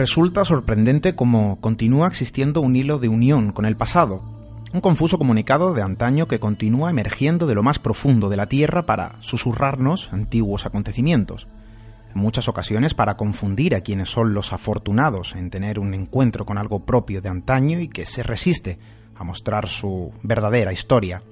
Resulta sorprendente cómo continúa existiendo un hilo de unión con el pasado, un confuso comunicado de antaño que continúa emergiendo de lo más profundo de la Tierra para susurrarnos antiguos acontecimientos, en muchas ocasiones para confundir a quienes son los afortunados en tener un encuentro con algo propio de antaño y que se resiste a mostrar su verdadera historia,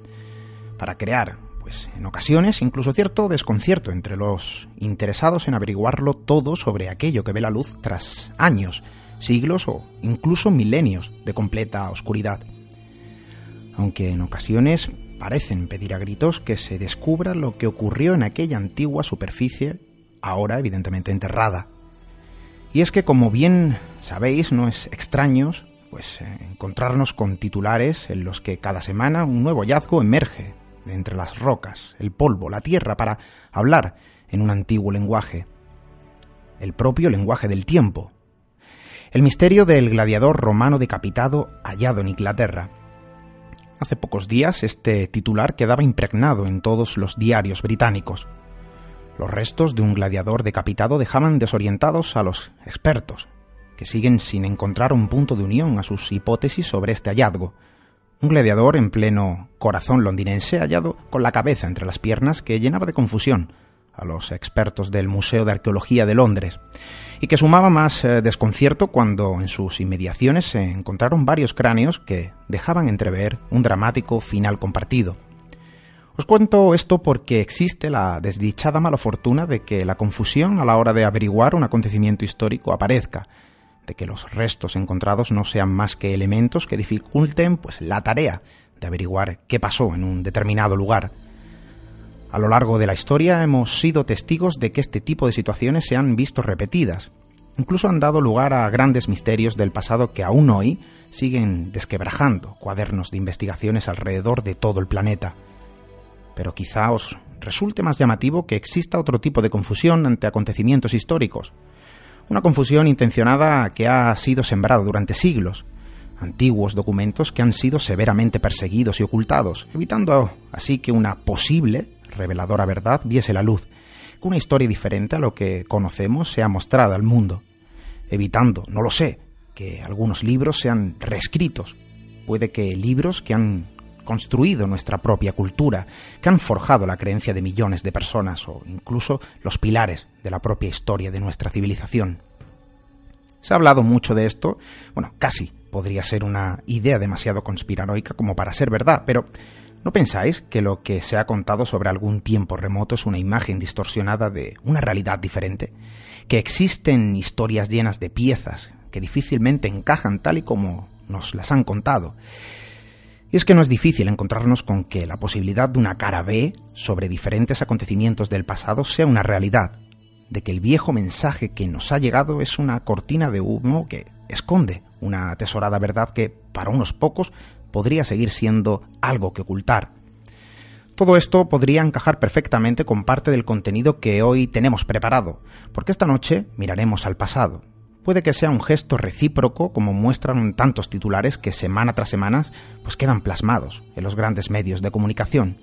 para crear pues en ocasiones incluso cierto desconcierto entre los interesados en averiguarlo todo sobre aquello que ve la luz tras años, siglos o incluso milenios de completa oscuridad. Aunque en ocasiones parecen pedir a gritos que se descubra lo que ocurrió en aquella antigua superficie, ahora evidentemente enterrada. Y es que, como bien sabéis, no es extraño pues encontrarnos con titulares en los que cada semana un nuevo hallazgo emerge entre las rocas, el polvo, la tierra, para hablar en un antiguo lenguaje, el propio lenguaje del tiempo. El misterio del gladiador romano decapitado hallado en Inglaterra. Hace pocos días este titular quedaba impregnado en todos los diarios británicos. Los restos de un gladiador decapitado dejaban desorientados a los expertos, que siguen sin encontrar un punto de unión a sus hipótesis sobre este hallazgo, un gladiador en pleno corazón londinense hallado con la cabeza entre las piernas que llenaba de confusión a los expertos del Museo de Arqueología de Londres, y que sumaba más eh, desconcierto cuando en sus inmediaciones se encontraron varios cráneos que dejaban entrever un dramático final compartido. Os cuento esto porque existe la desdichada mala fortuna de que la confusión a la hora de averiguar un acontecimiento histórico aparezca, de que los restos encontrados no sean más que elementos que dificulten pues la tarea de averiguar qué pasó en un determinado lugar. A lo largo de la historia hemos sido testigos de que este tipo de situaciones se han visto repetidas. Incluso han dado lugar a grandes misterios del pasado que aún hoy siguen desquebrajando cuadernos de investigaciones alrededor de todo el planeta. Pero quizá os resulte más llamativo que exista otro tipo de confusión ante acontecimientos históricos, una confusión intencionada que ha sido sembrada durante siglos. Antiguos documentos que han sido severamente perseguidos y ocultados, evitando así que una posible reveladora verdad viese la luz, que una historia diferente a lo que conocemos sea mostrada al mundo, evitando, no lo sé, que algunos libros sean reescritos. Puede que libros que han construido nuestra propia cultura, que han forjado la creencia de millones de personas o incluso los pilares de la propia historia de nuestra civilización. Se ha hablado mucho de esto, bueno, casi podría ser una idea demasiado conspiranoica como para ser verdad, pero ¿no pensáis que lo que se ha contado sobre algún tiempo remoto es una imagen distorsionada de una realidad diferente? Que existen historias llenas de piezas que difícilmente encajan tal y como nos las han contado, y es que no es difícil encontrarnos con que la posibilidad de una cara B sobre diferentes acontecimientos del pasado sea una realidad, de que el viejo mensaje que nos ha llegado es una cortina de humo que esconde una atesorada verdad que, para unos pocos, podría seguir siendo algo que ocultar. Todo esto podría encajar perfectamente con parte del contenido que hoy tenemos preparado, porque esta noche miraremos al pasado, puede que sea un gesto recíproco como muestran tantos titulares que semana tras semana pues quedan plasmados en los grandes medios de comunicación.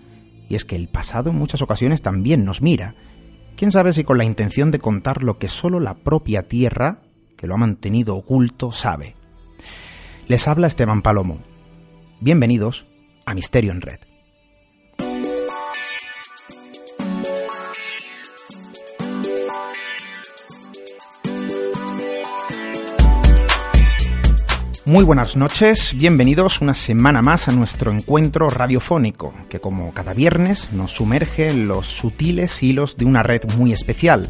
Y es que el pasado en muchas ocasiones también nos mira. Quién sabe si con la intención de contar lo que solo la propia tierra, que lo ha mantenido oculto, sabe. Les habla Esteban Palomo. Bienvenidos a Misterio en Red. Muy buenas noches, bienvenidos una semana más a nuestro encuentro radiofónico, que como cada viernes nos sumerge en los sutiles hilos de una red muy especial,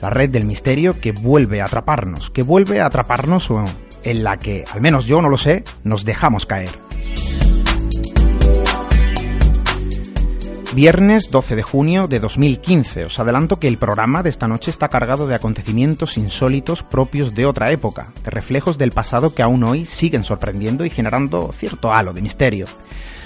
la red del misterio que vuelve a atraparnos, que vuelve a atraparnos o en la que, al menos yo no lo sé, nos dejamos caer. Viernes 12 de junio de 2015. Os adelanto que el programa de esta noche está cargado de acontecimientos insólitos propios de otra época, de reflejos del pasado que aún hoy siguen sorprendiendo y generando cierto halo de misterio.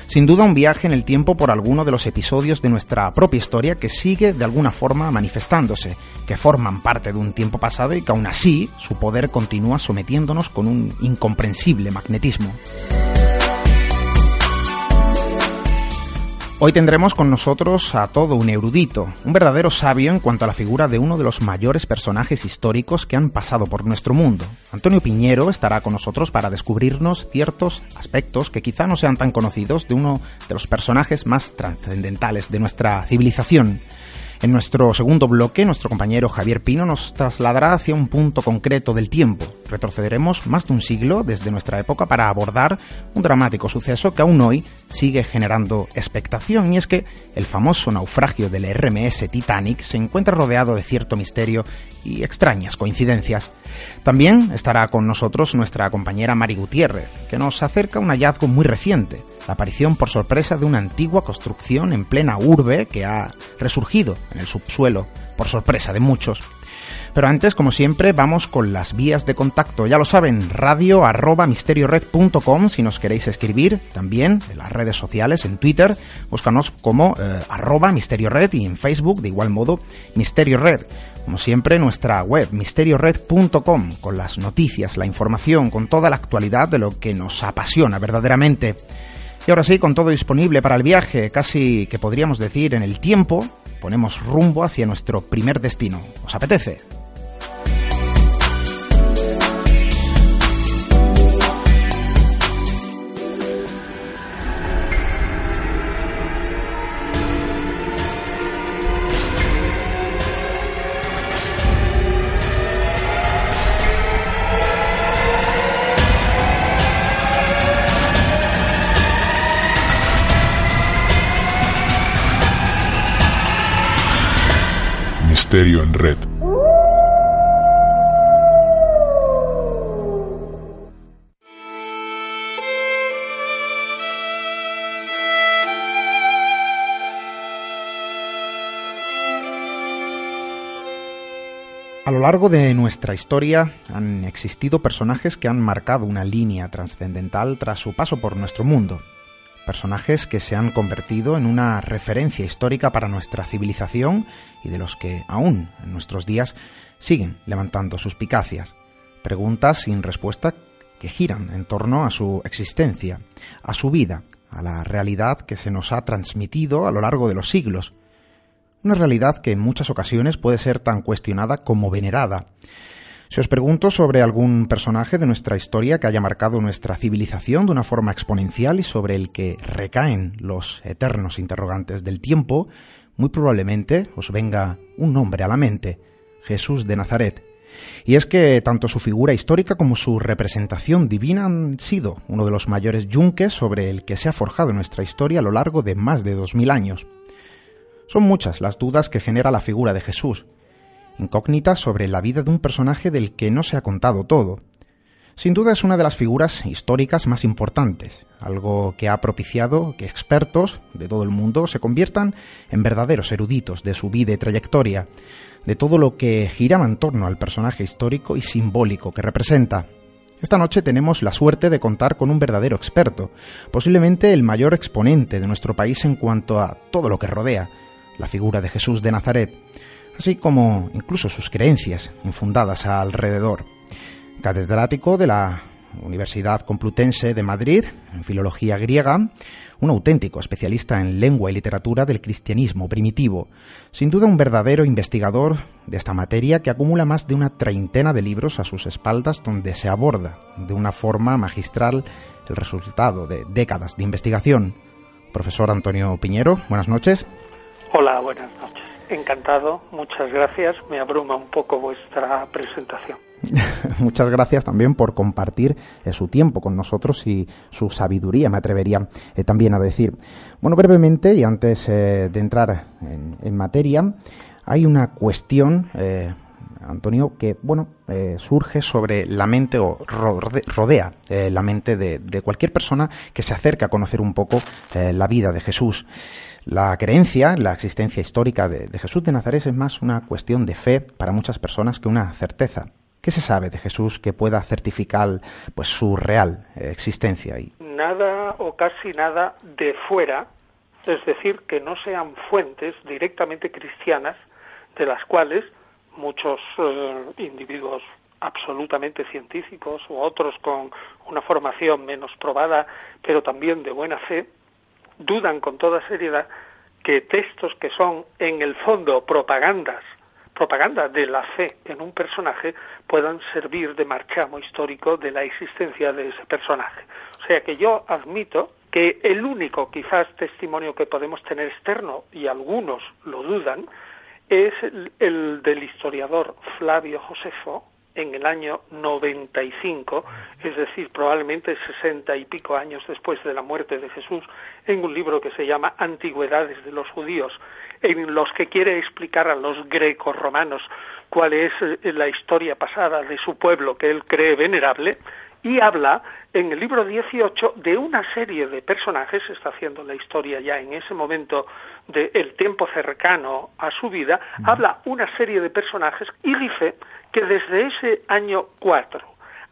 Sin duda un viaje en el tiempo por alguno de los episodios de nuestra propia historia que sigue de alguna forma manifestándose, que forman parte de un tiempo pasado y que aún así su poder continúa sometiéndonos con un incomprensible magnetismo. Hoy tendremos con nosotros a todo un erudito, un verdadero sabio en cuanto a la figura de uno de los mayores personajes históricos que han pasado por nuestro mundo. Antonio Piñero estará con nosotros para descubrirnos ciertos aspectos que quizá no sean tan conocidos de uno de los personajes más trascendentales de nuestra civilización. En nuestro segundo bloque, nuestro compañero Javier Pino nos trasladará hacia un punto concreto del tiempo. Retrocederemos más de un siglo desde nuestra época para abordar un dramático suceso que aún hoy sigue generando expectación y es que el famoso naufragio del RMS Titanic se encuentra rodeado de cierto misterio y extrañas coincidencias. También estará con nosotros nuestra compañera Mari Gutiérrez, que nos acerca un hallazgo muy reciente, la aparición por sorpresa de una antigua construcción en plena urbe que ha resurgido en el subsuelo, por sorpresa de muchos. Pero antes, como siempre, vamos con las vías de contacto. Ya lo saben, radio arroba misteriored.com si nos queréis escribir. También en las redes sociales, en Twitter, búscanos como eh, arroba misteriored y en Facebook, de igual modo, Misterio Red. Como siempre, nuestra web misteriored.com, con las noticias, la información, con toda la actualidad de lo que nos apasiona verdaderamente. Y ahora sí, con todo disponible para el viaje, casi que podríamos decir en el tiempo, ponemos rumbo hacia nuestro primer destino. ¿Os apetece? Largo de nuestra historia han existido personajes que han marcado una línea trascendental tras su paso por nuestro mundo. Personajes que se han convertido en una referencia histórica para nuestra civilización y de los que aún en nuestros días siguen levantando suspicacias. Preguntas sin respuesta que giran en torno a su existencia, a su vida, a la realidad que se nos ha transmitido a lo largo de los siglos. Una realidad que en muchas ocasiones puede ser tan cuestionada como venerada. Si os pregunto sobre algún personaje de nuestra historia que haya marcado nuestra civilización de una forma exponencial y sobre el que recaen los eternos interrogantes del tiempo, muy probablemente os venga un nombre a la mente, Jesús de Nazaret. Y es que tanto su figura histórica como su representación divina han sido uno de los mayores yunques sobre el que se ha forjado nuestra historia a lo largo de más de dos mil años. Son muchas las dudas que genera la figura de Jesús, incógnitas sobre la vida de un personaje del que no se ha contado todo. Sin duda es una de las figuras históricas más importantes, algo que ha propiciado que expertos de todo el mundo se conviertan en verdaderos eruditos de su vida y trayectoria, de todo lo que giraba en torno al personaje histórico y simbólico que representa. Esta noche tenemos la suerte de contar con un verdadero experto, posiblemente el mayor exponente de nuestro país en cuanto a todo lo que rodea, la figura de Jesús de Nazaret, así como incluso sus creencias infundadas alrededor. catedrático de la Universidad Complutense de Madrid en filología griega, un auténtico especialista en lengua y literatura del cristianismo primitivo, sin duda un verdadero investigador de esta materia que acumula más de una treintena de libros a sus espaldas donde se aborda de una forma magistral el resultado de décadas de investigación. Profesor Antonio Piñero, buenas noches. Hola, buenas noches. Encantado, muchas gracias. Me abruma un poco vuestra presentación. Muchas gracias también por compartir eh, su tiempo con nosotros y su sabiduría, me atrevería eh, también a decir. Bueno, brevemente, y antes eh, de entrar en, materia, hay una cuestión, Antonio, que bueno surge sobre la mente o rodea la mente de, cualquier persona que se acerca a conocer un poco la vida de Jesús. La creencia en la existencia histórica de, Jesús de Nazaret es más una cuestión de fe para muchas personas que una certeza. ¿Qué se sabe de Jesús que pueda certificar pues su real eh, existencia? Nada o casi nada de fuera, es decir, que no sean fuentes directamente cristianas de las cuales muchos eh, individuos absolutamente científicos o otros con una formación menos probada, pero también de buena fe, dudan con toda seriedad que textos que son en el fondo propagandas propaganda de la fe en un personaje puedan servir de marchamo histórico de la existencia de ese personaje. O sea que yo admito que el único quizás testimonio que podemos tener externo, y algunos lo dudan, es el, del historiador Flavio Josefo en el año 95, es decir, probablemente sesenta y pico años después de la muerte de Jesús, en un libro que se llama Antigüedades de los Judíos, en los que quiere explicar a los grecos romanos cuál es eh, la historia pasada de su pueblo que él cree venerable y habla en el libro 18 de una serie de personajes, está haciendo la historia ya en ese momento del tiempo cercano a su vida, habla una serie de personajes y dice que desde ese año 4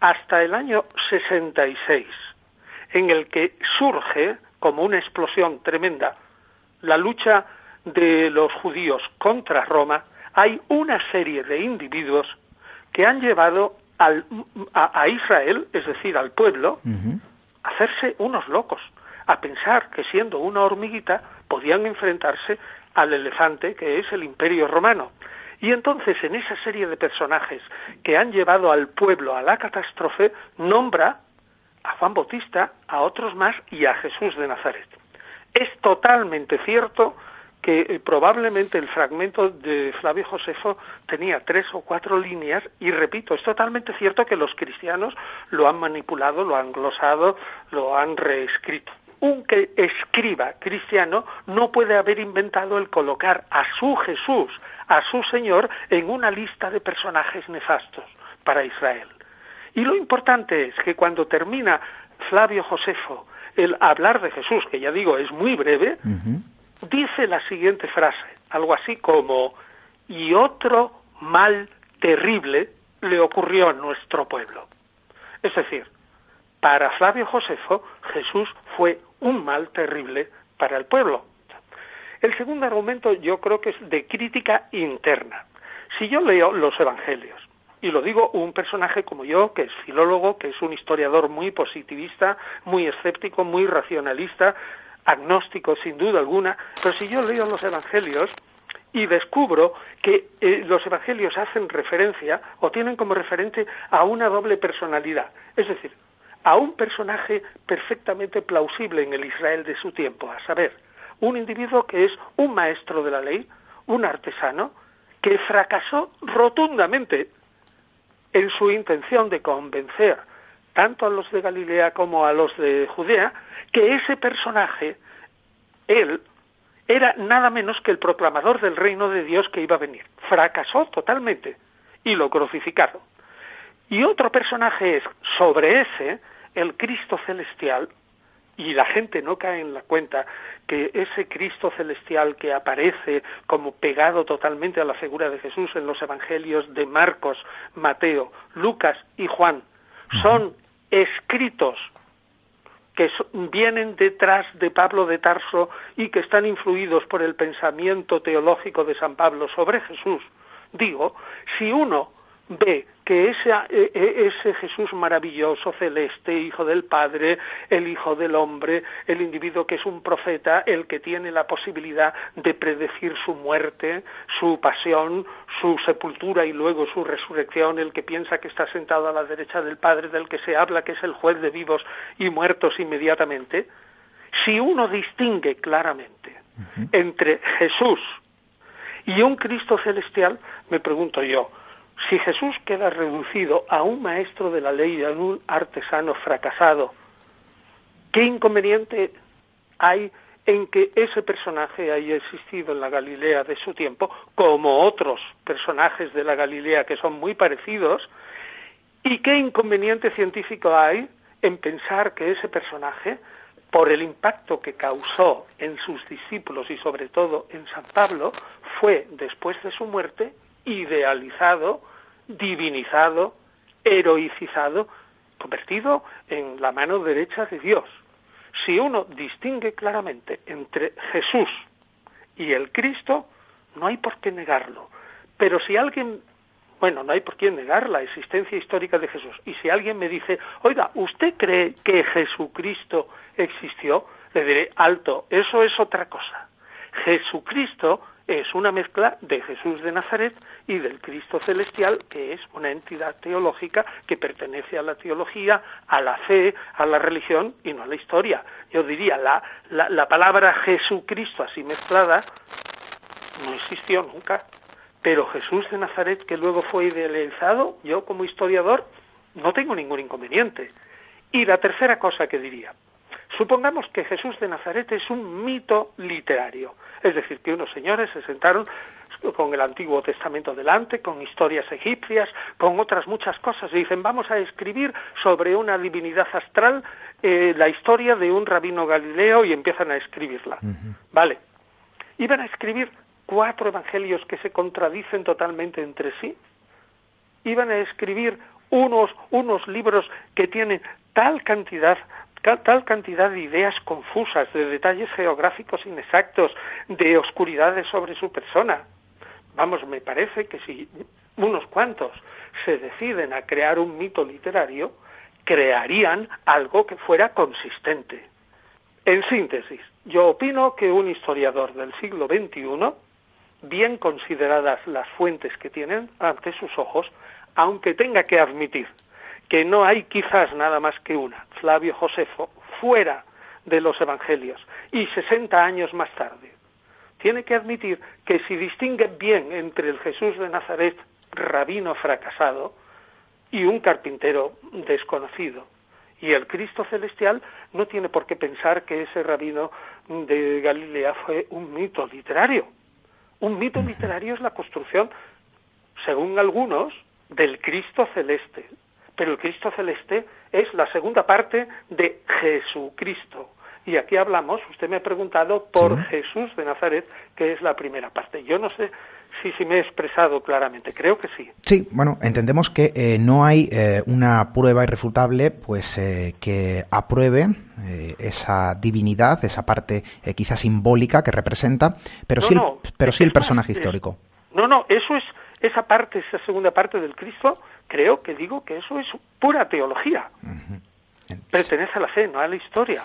hasta el año 66, en el que surge como una explosión tremenda la lucha de los judíos contra Roma, hay una serie de individuos que han llevado al, a, Israel, es decir, al pueblo, a hacerse unos locos, a pensar que siendo una hormiguita podían enfrentarse al elefante que es el imperio romano. Y entonces en esa serie de personajes que han llevado al pueblo a la catástrofe, nombra a Juan Bautista, a otros más y a Jesús de Nazaret. Es totalmente cierto que eh, probablemente el fragmento de Flavio Josefo tenía tres o cuatro líneas y repito, es totalmente cierto que los cristianos lo han manipulado, lo han glosado, lo han reescrito. Un que escriba cristiano no puede haber inventado el colocar a su Jesús, a su Señor, en una lista de personajes nefastos para Israel. Y lo importante es que cuando termina Flavio Josefo el hablar de Jesús, que ya digo es muy breve, dice la siguiente frase, algo así como, y otro mal terrible le ocurrió a nuestro pueblo. Es decir, para Flavio Josefo, Jesús fue un mal terrible para el pueblo. El segundo argumento yo creo que es de crítica interna. Si yo leo los evangelios, y lo digo un personaje como yo, que es filólogo, que es un historiador muy positivista, muy escéptico, muy racionalista, agnóstico sin duda alguna, pero si yo leo los evangelios y descubro que eh, los evangelios hacen referencia o tienen como referente a una doble personalidad, es decir, a un personaje perfectamente plausible en el Israel de su tiempo, a saber, un individuo que es un maestro de la ley, un artesano, que fracasó rotundamente en su intención de convencer tanto a los de Galilea como a los de Judea, que ese personaje, él, era nada menos que el proclamador del reino de Dios que iba a venir. Fracasó totalmente y lo crucificaron. Y otro personaje es, sobre ese, el Cristo celestial, y la gente no cae en la cuenta que ese Cristo celestial que aparece como pegado totalmente a la figura de Jesús en los evangelios de Marcos, Mateo, Lucas y Juan son escritos que vienen detrás de Pablo de Tarso y que están influidos por el pensamiento teológico de San Pablo sobre Jesús, digo, si uno ve que ese, e, e, ese Jesús maravilloso, celeste, hijo del Padre, el hijo del hombre, el individuo que es un profeta, el que tiene la posibilidad de predecir su muerte, su pasión, su sepultura y luego su resurrección, el que piensa que está sentado a la derecha del Padre, del que se habla que es el juez de vivos y muertos inmediatamente, si uno distingue claramente entre Jesús y un Cristo celestial, me pregunto yo, si Jesús queda reducido a un maestro de la ley y a un artesano fracasado, ¿qué inconveniente hay en que ese personaje haya existido en la Galilea de su tiempo, como otros personajes de la Galilea que son muy parecidos? ¿Y qué inconveniente científico hay en pensar que ese personaje, por el impacto que causó en sus discípulos y sobre todo en San Pablo, fue, después de su muerte, idealizado, divinizado, heroicizado, convertido en la mano derecha de Dios. Si uno distingue claramente entre Jesús y el Cristo, no hay por qué negarlo. Pero si alguien, bueno, no hay por qué negar la existencia histórica de Jesús. Y si alguien me dice, oiga, ¿usted cree que Jesucristo existió? Le diré, alto, eso es otra cosa. Jesucristo es una mezcla de Jesús de Nazaret y del Cristo celestial, que es una entidad teológica que pertenece a la teología, a la fe, a la religión y no a la historia. Yo diría, la, la, palabra Jesucristo así mezclada no existió nunca, pero Jesús de Nazaret, que luego fue idealizado, yo como historiador no tengo ningún inconveniente. Y la tercera cosa que diría, supongamos que Jesús de Nazaret es un mito literario es decir, que unos señores se sentaron con el Antiguo Testamento delante, con historias egipcias, con otras muchas cosas, y dicen, vamos a escribir sobre una divinidad astral eh, la historia de un rabino galileo y empiezan a escribirla. Vale. Iban a escribir cuatro evangelios que se contradicen totalmente entre sí. Iban a escribir unos, unos libros que tienen tal cantidad tal cantidad de ideas confusas, de detalles geográficos inexactos, de oscuridades sobre su persona. Vamos, me parece que si unos cuantos se deciden a crear un mito literario, crearían algo que fuera consistente. En síntesis, yo opino que un historiador del siglo XXI, bien consideradas las fuentes que tienen ante sus ojos, aunque tenga que admitir que no hay quizás nada más que una, Flavio Josefo, fuera de los evangelios y 60 años más tarde. Tiene que admitir que si distingue bien entre el Jesús de Nazaret, rabino fracasado, y un carpintero desconocido, y el Cristo celestial, no tiene por qué pensar que ese rabino de Galilea fue un mito literario. Un mito literario es la construcción, según algunos, del Cristo celeste, pero el Cristo celeste es la segunda parte de Jesucristo. Y aquí hablamos, usted me ha preguntado por Jesús de Nazaret, que es la primera parte. Yo no sé si, si me he expresado claramente, creo que sí. Sí, bueno, entendemos que eh, no hay eh, una prueba irrefutable pues eh, que apruebe esa divinidad, esa parte quizás simbólica que representa, pero sí, el, pero sí el personaje histórico. No, no, eso es esa parte, esa segunda parte del Cristo, creo que digo que eso es pura teología. Pertenece a la fe, no a la historia.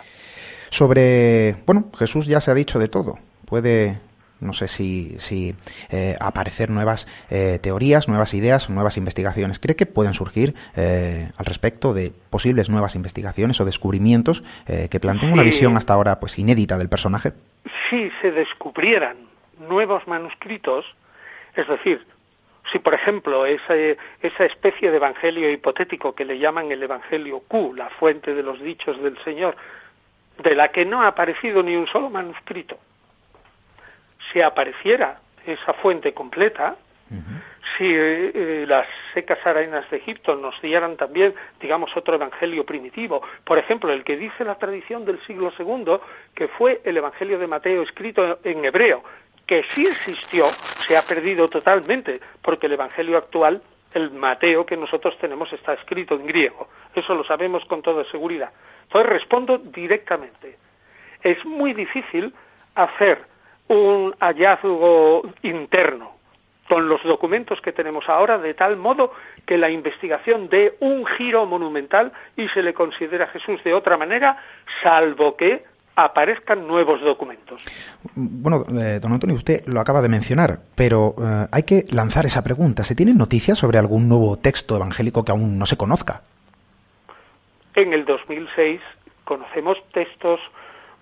Sobre, bueno, Jesús ya se ha dicho de todo. Puede, no sé si, si eh, aparecer nuevas eh, teorías, nuevas ideas, nuevas investigaciones. ¿Cree que pueden surgir eh, al respecto de posibles nuevas investigaciones o descubrimientos que planteen una visión hasta ahora pues inédita del personaje? Si se descubrieran nuevos manuscritos, es decir, si, por ejemplo, esa, esa especie de evangelio hipotético que le llaman el evangelio Q, la fuente de los dichos del Señor, de la que no ha aparecido ni un solo manuscrito, si apareciera esa fuente completa, si eh, eh, las secas arenas de Egipto nos dieran también, digamos, otro evangelio primitivo, por ejemplo, el que dice la tradición del siglo II, que fue el evangelio de Mateo escrito en hebreo, que sí existió se ha perdido totalmente, porque el Evangelio actual, el Mateo que nosotros tenemos, está escrito en griego. Eso lo sabemos con toda seguridad. Entonces respondo directamente. Es muy difícil hacer un hallazgo interno con los documentos que tenemos ahora, de tal modo que la investigación dé un giro monumental y se le considera a Jesús de otra manera, salvo que aparezcan nuevos documentos. Bueno, eh, don Antonio, usted lo acaba de mencionar, pero eh, hay que lanzar esa pregunta. ¿Se tienen noticias sobre algún nuevo texto evangélico que aún no se conozca? En el 2006 conocemos textos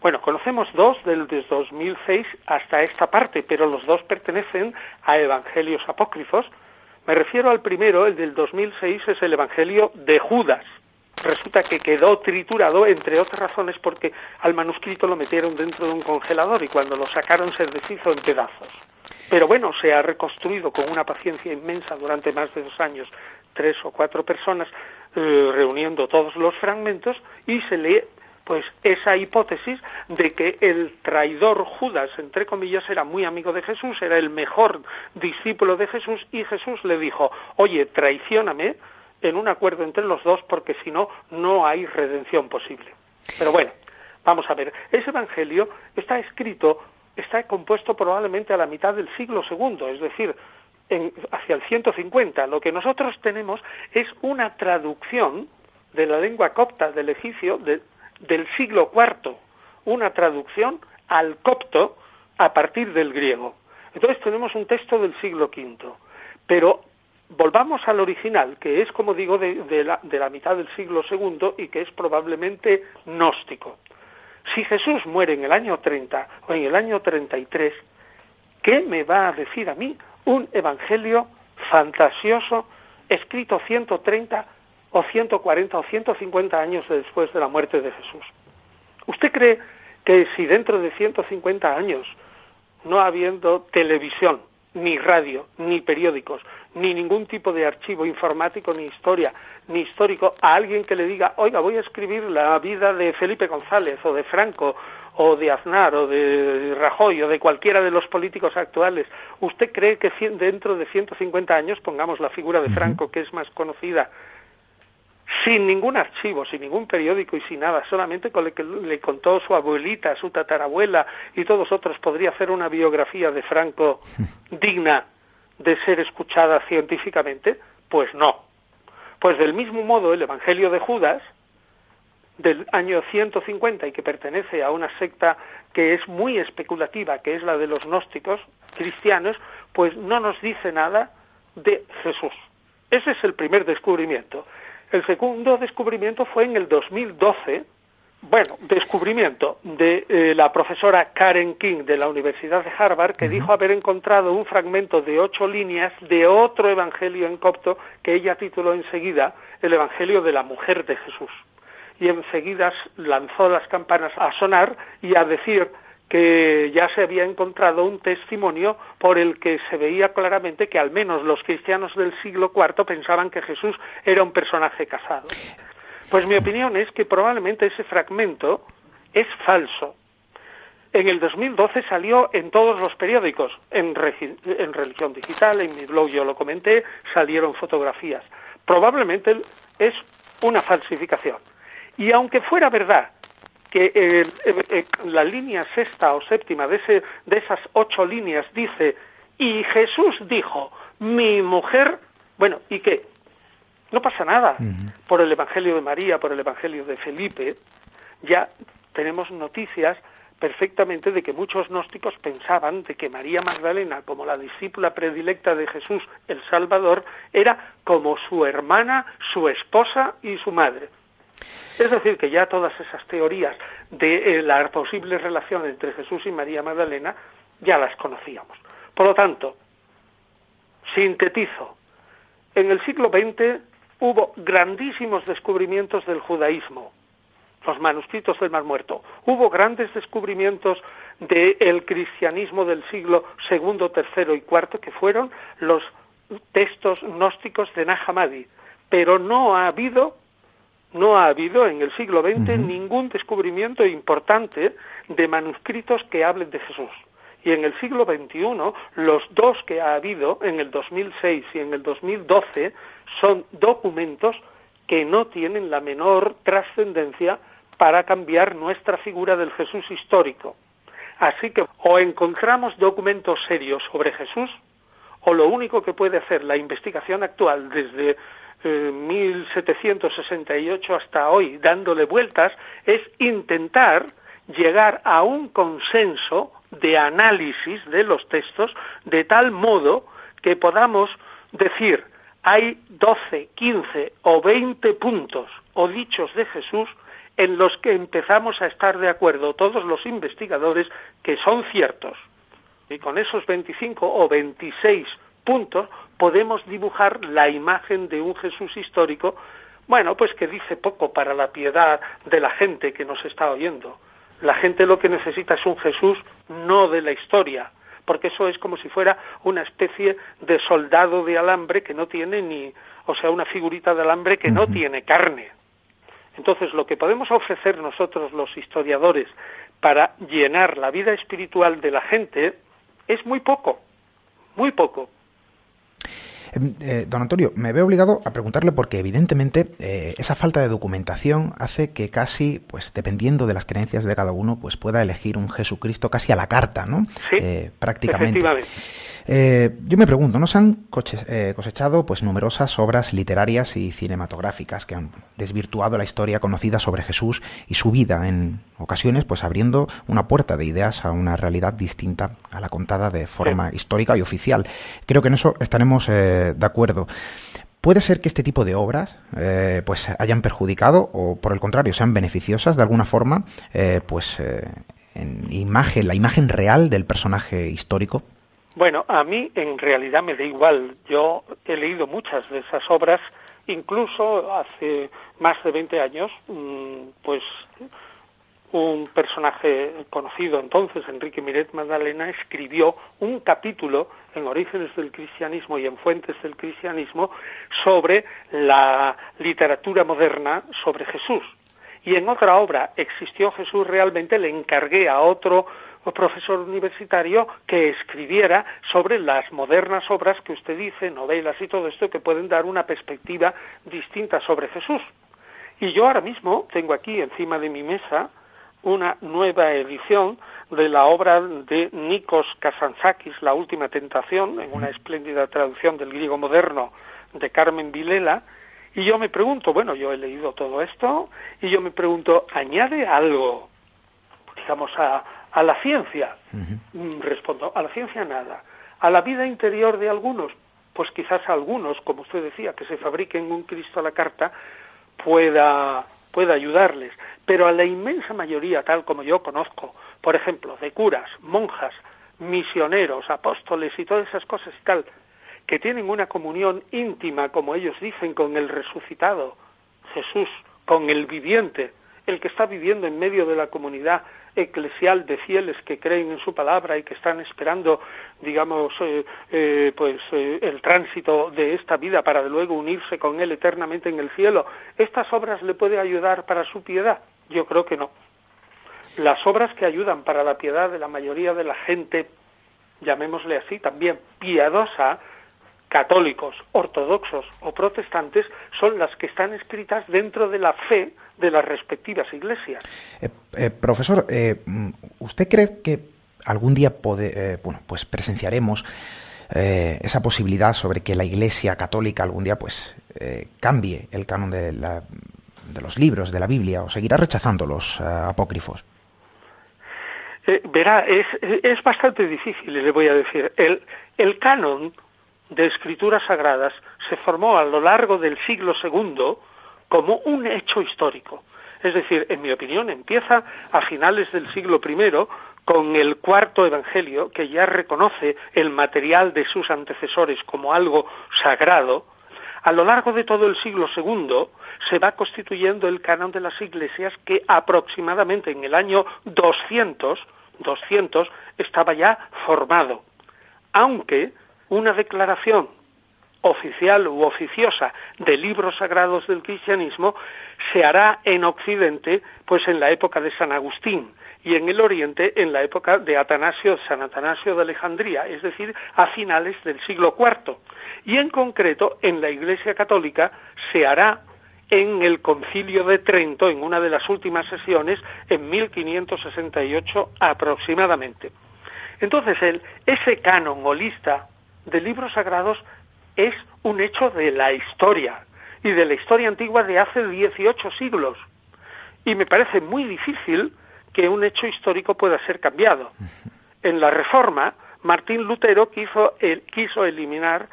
bueno, conocemos dos del 2006 hasta esta parte, pero los dos pertenecen a evangelios apócrifos. Me refiero al primero, el del 2006, es el evangelio de Judas. Resulta que quedó triturado, entre otras razones, porque al manuscrito lo metieron dentro de un congelador y cuando lo sacaron se deshizo en pedazos. Pero bueno, se ha reconstruido con una paciencia inmensa durante más de dos años, tres o cuatro personas, eh, reuniendo todos los fragmentos y se lee pues esa hipótesis de que el traidor Judas, entre comillas, era muy amigo de Jesús, era el mejor discípulo de Jesús y Jesús le dijo, oye, traicióname en un acuerdo entre los dos porque si no, no hay redención posible. Pero bueno, vamos a ver, ese Evangelio está escrito, está compuesto probablemente a la mitad del siglo segundo, es decir, en, hacia el 150. Lo que nosotros tenemos es una traducción de la lengua copta del egipcio, de, del siglo IV, una traducción al copto a partir del griego. Entonces tenemos un texto del siglo V, pero volvamos al original, que es, como digo, de, la, de la mitad del siglo II y que es probablemente gnóstico. Si Jesús muere en el año 30 o en el año 33, ¿qué me va a decir a mí un evangelio fantasioso escrito 130 o 140 o 150 años después de la muerte de Jesús. ¿Usted cree que si dentro de 150 años, no habiendo televisión, ni radio, ni periódicos, ni ningún tipo de archivo informático, ni historia, ni histórico, a alguien que le diga, oiga, voy a escribir la vida de Felipe González o de Franco o de Aznar o de Rajoy o de cualquiera de los políticos actuales, ¿usted cree que dentro de 150 años, pongamos la figura de Franco, que es más conocida, sin ningún archivo, sin ningún periódico y sin nada, solamente con lo que le contó su abuelita, su tatarabuela y todos otros, podría hacer una biografía de Franco digna de ser escuchada científicamente? Pues no. Pues del mismo modo el Evangelio de Judas, del año 150 y que pertenece a una secta que es muy especulativa, que es la de los gnósticos cristianos, pues no nos dice nada de Jesús. Ese es el primer descubrimiento. El segundo descubrimiento fue en el 2012, bueno, descubrimiento de eh, la profesora Karen King de la Universidad de Harvard, que dijo haber encontrado un fragmento de ocho líneas de otro evangelio en copto que ella tituló enseguida el Evangelio de la Mujer de Jesús. Y enseguida lanzó las campanas a sonar y a decir que ya se había encontrado un testimonio por el que se veía claramente que al menos los cristianos del siglo IV pensaban que Jesús era un personaje casado. Pues mi opinión es que probablemente ese fragmento es falso. En el 2012 salió en todos los periódicos, en, en Religión Digital, en mi blog yo lo comenté, salieron fotografías. Probablemente es una falsificación. Y aunque fuera verdad que eh, eh, eh, la línea sexta o séptima de, ese, de esas ocho líneas dice, y Jesús dijo, mi mujer, bueno, ¿y qué? No pasa nada. Por el Evangelio de María, por el Evangelio de Felipe, ya tenemos noticias perfectamente de que muchos gnósticos pensaban de que María Magdalena, como la discípula predilecta de Jesús el Salvador, era como su hermana, su esposa y su madre. Es decir, que ya todas esas teorías de eh, la posible relación entre Jesús y María Magdalena ya las conocíamos. Por lo tanto, sintetizo, en el siglo XX hubo grandísimos descubrimientos del judaísmo, los manuscritos del Mar Muerto. Hubo grandes descubrimientos del cristianismo del siglo II, III y IV, que fueron los textos gnósticos de Nahamadi. Pero no ha habido no ha habido en el siglo XX ningún descubrimiento importante de manuscritos que hablen de Jesús. Y en el siglo XXI, los dos que ha habido, en el 2006 y en el 2012, son documentos que no tienen la menor trascendencia para cambiar nuestra figura del Jesús histórico. Así que o encontramos documentos serios sobre Jesús, o lo único que puede hacer la investigación actual desde 1768 eh, hasta hoy, dándole vueltas, es intentar llegar a un consenso de análisis de los textos de tal modo que podamos decir hay 12, 15 o 20 puntos o dichos de Jesús en los que empezamos a estar de acuerdo todos los investigadores que son ciertos. Y con esos 25 o 26 puntos podemos dibujar la imagen de un Jesús histórico, bueno, pues que dice poco para la piedad de la gente que nos está oyendo. La gente lo que necesita es un Jesús no de la historia, porque eso es como si fuera una especie de soldado de alambre que no tiene ni, o sea, una figurita de alambre que no tiene carne. Entonces, lo que podemos ofrecer nosotros los historiadores para llenar la vida espiritual de la gente es muy poco, muy poco. Em, eh, don Antonio, me veo obligado a preguntarle porque evidentemente eh, esa falta de documentación hace que casi, pues dependiendo de las creencias de cada uno, pues pueda elegir un Jesucristo casi a la carta, ¿no? Sí, eh, prácticamente. Efectivamente. Eh, yo me pregunto, ¿no se han eh, cosechado pues numerosas obras literarias y cinematográficas que han desvirtuado la historia conocida sobre Jesús y su vida en ocasiones pues abriendo una puerta de ideas a una realidad distinta a la contada de forma histórica y oficial? Creo que en eso estaremos eh, de acuerdo. ¿Puede ser que este tipo de obras pues hayan perjudicado o por el contrario sean beneficiosas de alguna forma pues en imagen, la imagen real del personaje histórico? Bueno, a mí en realidad me da igual. Yo he leído muchas de esas obras, incluso hace más de 20 años, mm, pues un personaje conocido entonces, Enrique Miret Magdalena, escribió un capítulo en Orígenes del Cristianismo y en Fuentes del Cristianismo sobre la literatura moderna sobre Jesús. Y en otra obra, ¿Existió Jesús realmente? le encargué a otro profesor universitario que escribiera sobre las modernas obras que usted dice, novelas y todo esto, que pueden dar una perspectiva distinta sobre Jesús. Y yo ahora mismo tengo aquí encima de mi mesa una nueva edición de la obra de Nikos Kazantzakis, La Última Tentación, en una espléndida traducción del griego moderno de Carmen Vilela, y yo me pregunto, bueno, yo he leído todo esto, y yo me pregunto, ¿añade algo, digamos, a, a la ciencia, mm, respondo, a la ciencia nada. A la vida interior de algunos, pues quizás a algunos, como usted decía, que se fabriquen un Cristo a la carta, pueda, pueda ayudarles. Pero a la inmensa mayoría, tal como yo conozco, por ejemplo, de curas, monjas, misioneros, apóstoles y todas esas cosas y tal, que tienen una comunión íntima, como ellos dicen, con el resucitado, Jesús, con el viviente, el que está viviendo en medio de la comunidad eclesial de fieles que creen en su palabra y que están esperando, digamos, eh, eh, pues eh, el tránsito de esta vida para luego unirse con él eternamente en el cielo. ¿Estas obras le pueden ayudar para su piedad? Yo creo que no. Las obras que ayudan para la piedad de la mayoría de la gente, llamémosle así, también piadosa, católicos, ortodoxos o protestantes son las que están escritas dentro de la fe de las respectivas iglesias. Eh, eh, profesor, eh, ¿usted cree que algún día bueno, pues presenciaremos esa posibilidad sobre que la Iglesia católica algún día pues cambie el canon de, de, los libros de la Biblia o seguirá rechazando los apócrifos? verá, es, es bastante difícil, le voy a decir. El, el canon de escrituras sagradas se formó a lo largo del siglo segundo como un hecho histórico. Es decir, en mi opinión, empieza a finales del siglo I con el cuarto Evangelio, que ya reconoce el material de sus antecesores como algo sagrado. A lo largo de todo el siglo II se va constituyendo el canon de las iglesias que aproximadamente en el año 200, 200 estaba ya formado. Aunque una declaración oficial u oficiosa de libros sagrados del cristianismo se hará en Occidente, pues en la época de San Agustín, y en el Oriente en la época de Atanasio, San Atanasio de Alejandría, es decir, a finales del siglo IV. Y en concreto, en la Iglesia Católica se hará en el Concilio de Trento, en una de las últimas sesiones, en 1568 aproximadamente. Entonces, el, ese canon o lista de libros sagrados es un hecho de la historia y de la historia antigua de hace 18 siglos. Y me parece muy difícil que un hecho histórico pueda ser cambiado. En la Reforma, Martín Lutero quiso, quiso eliminar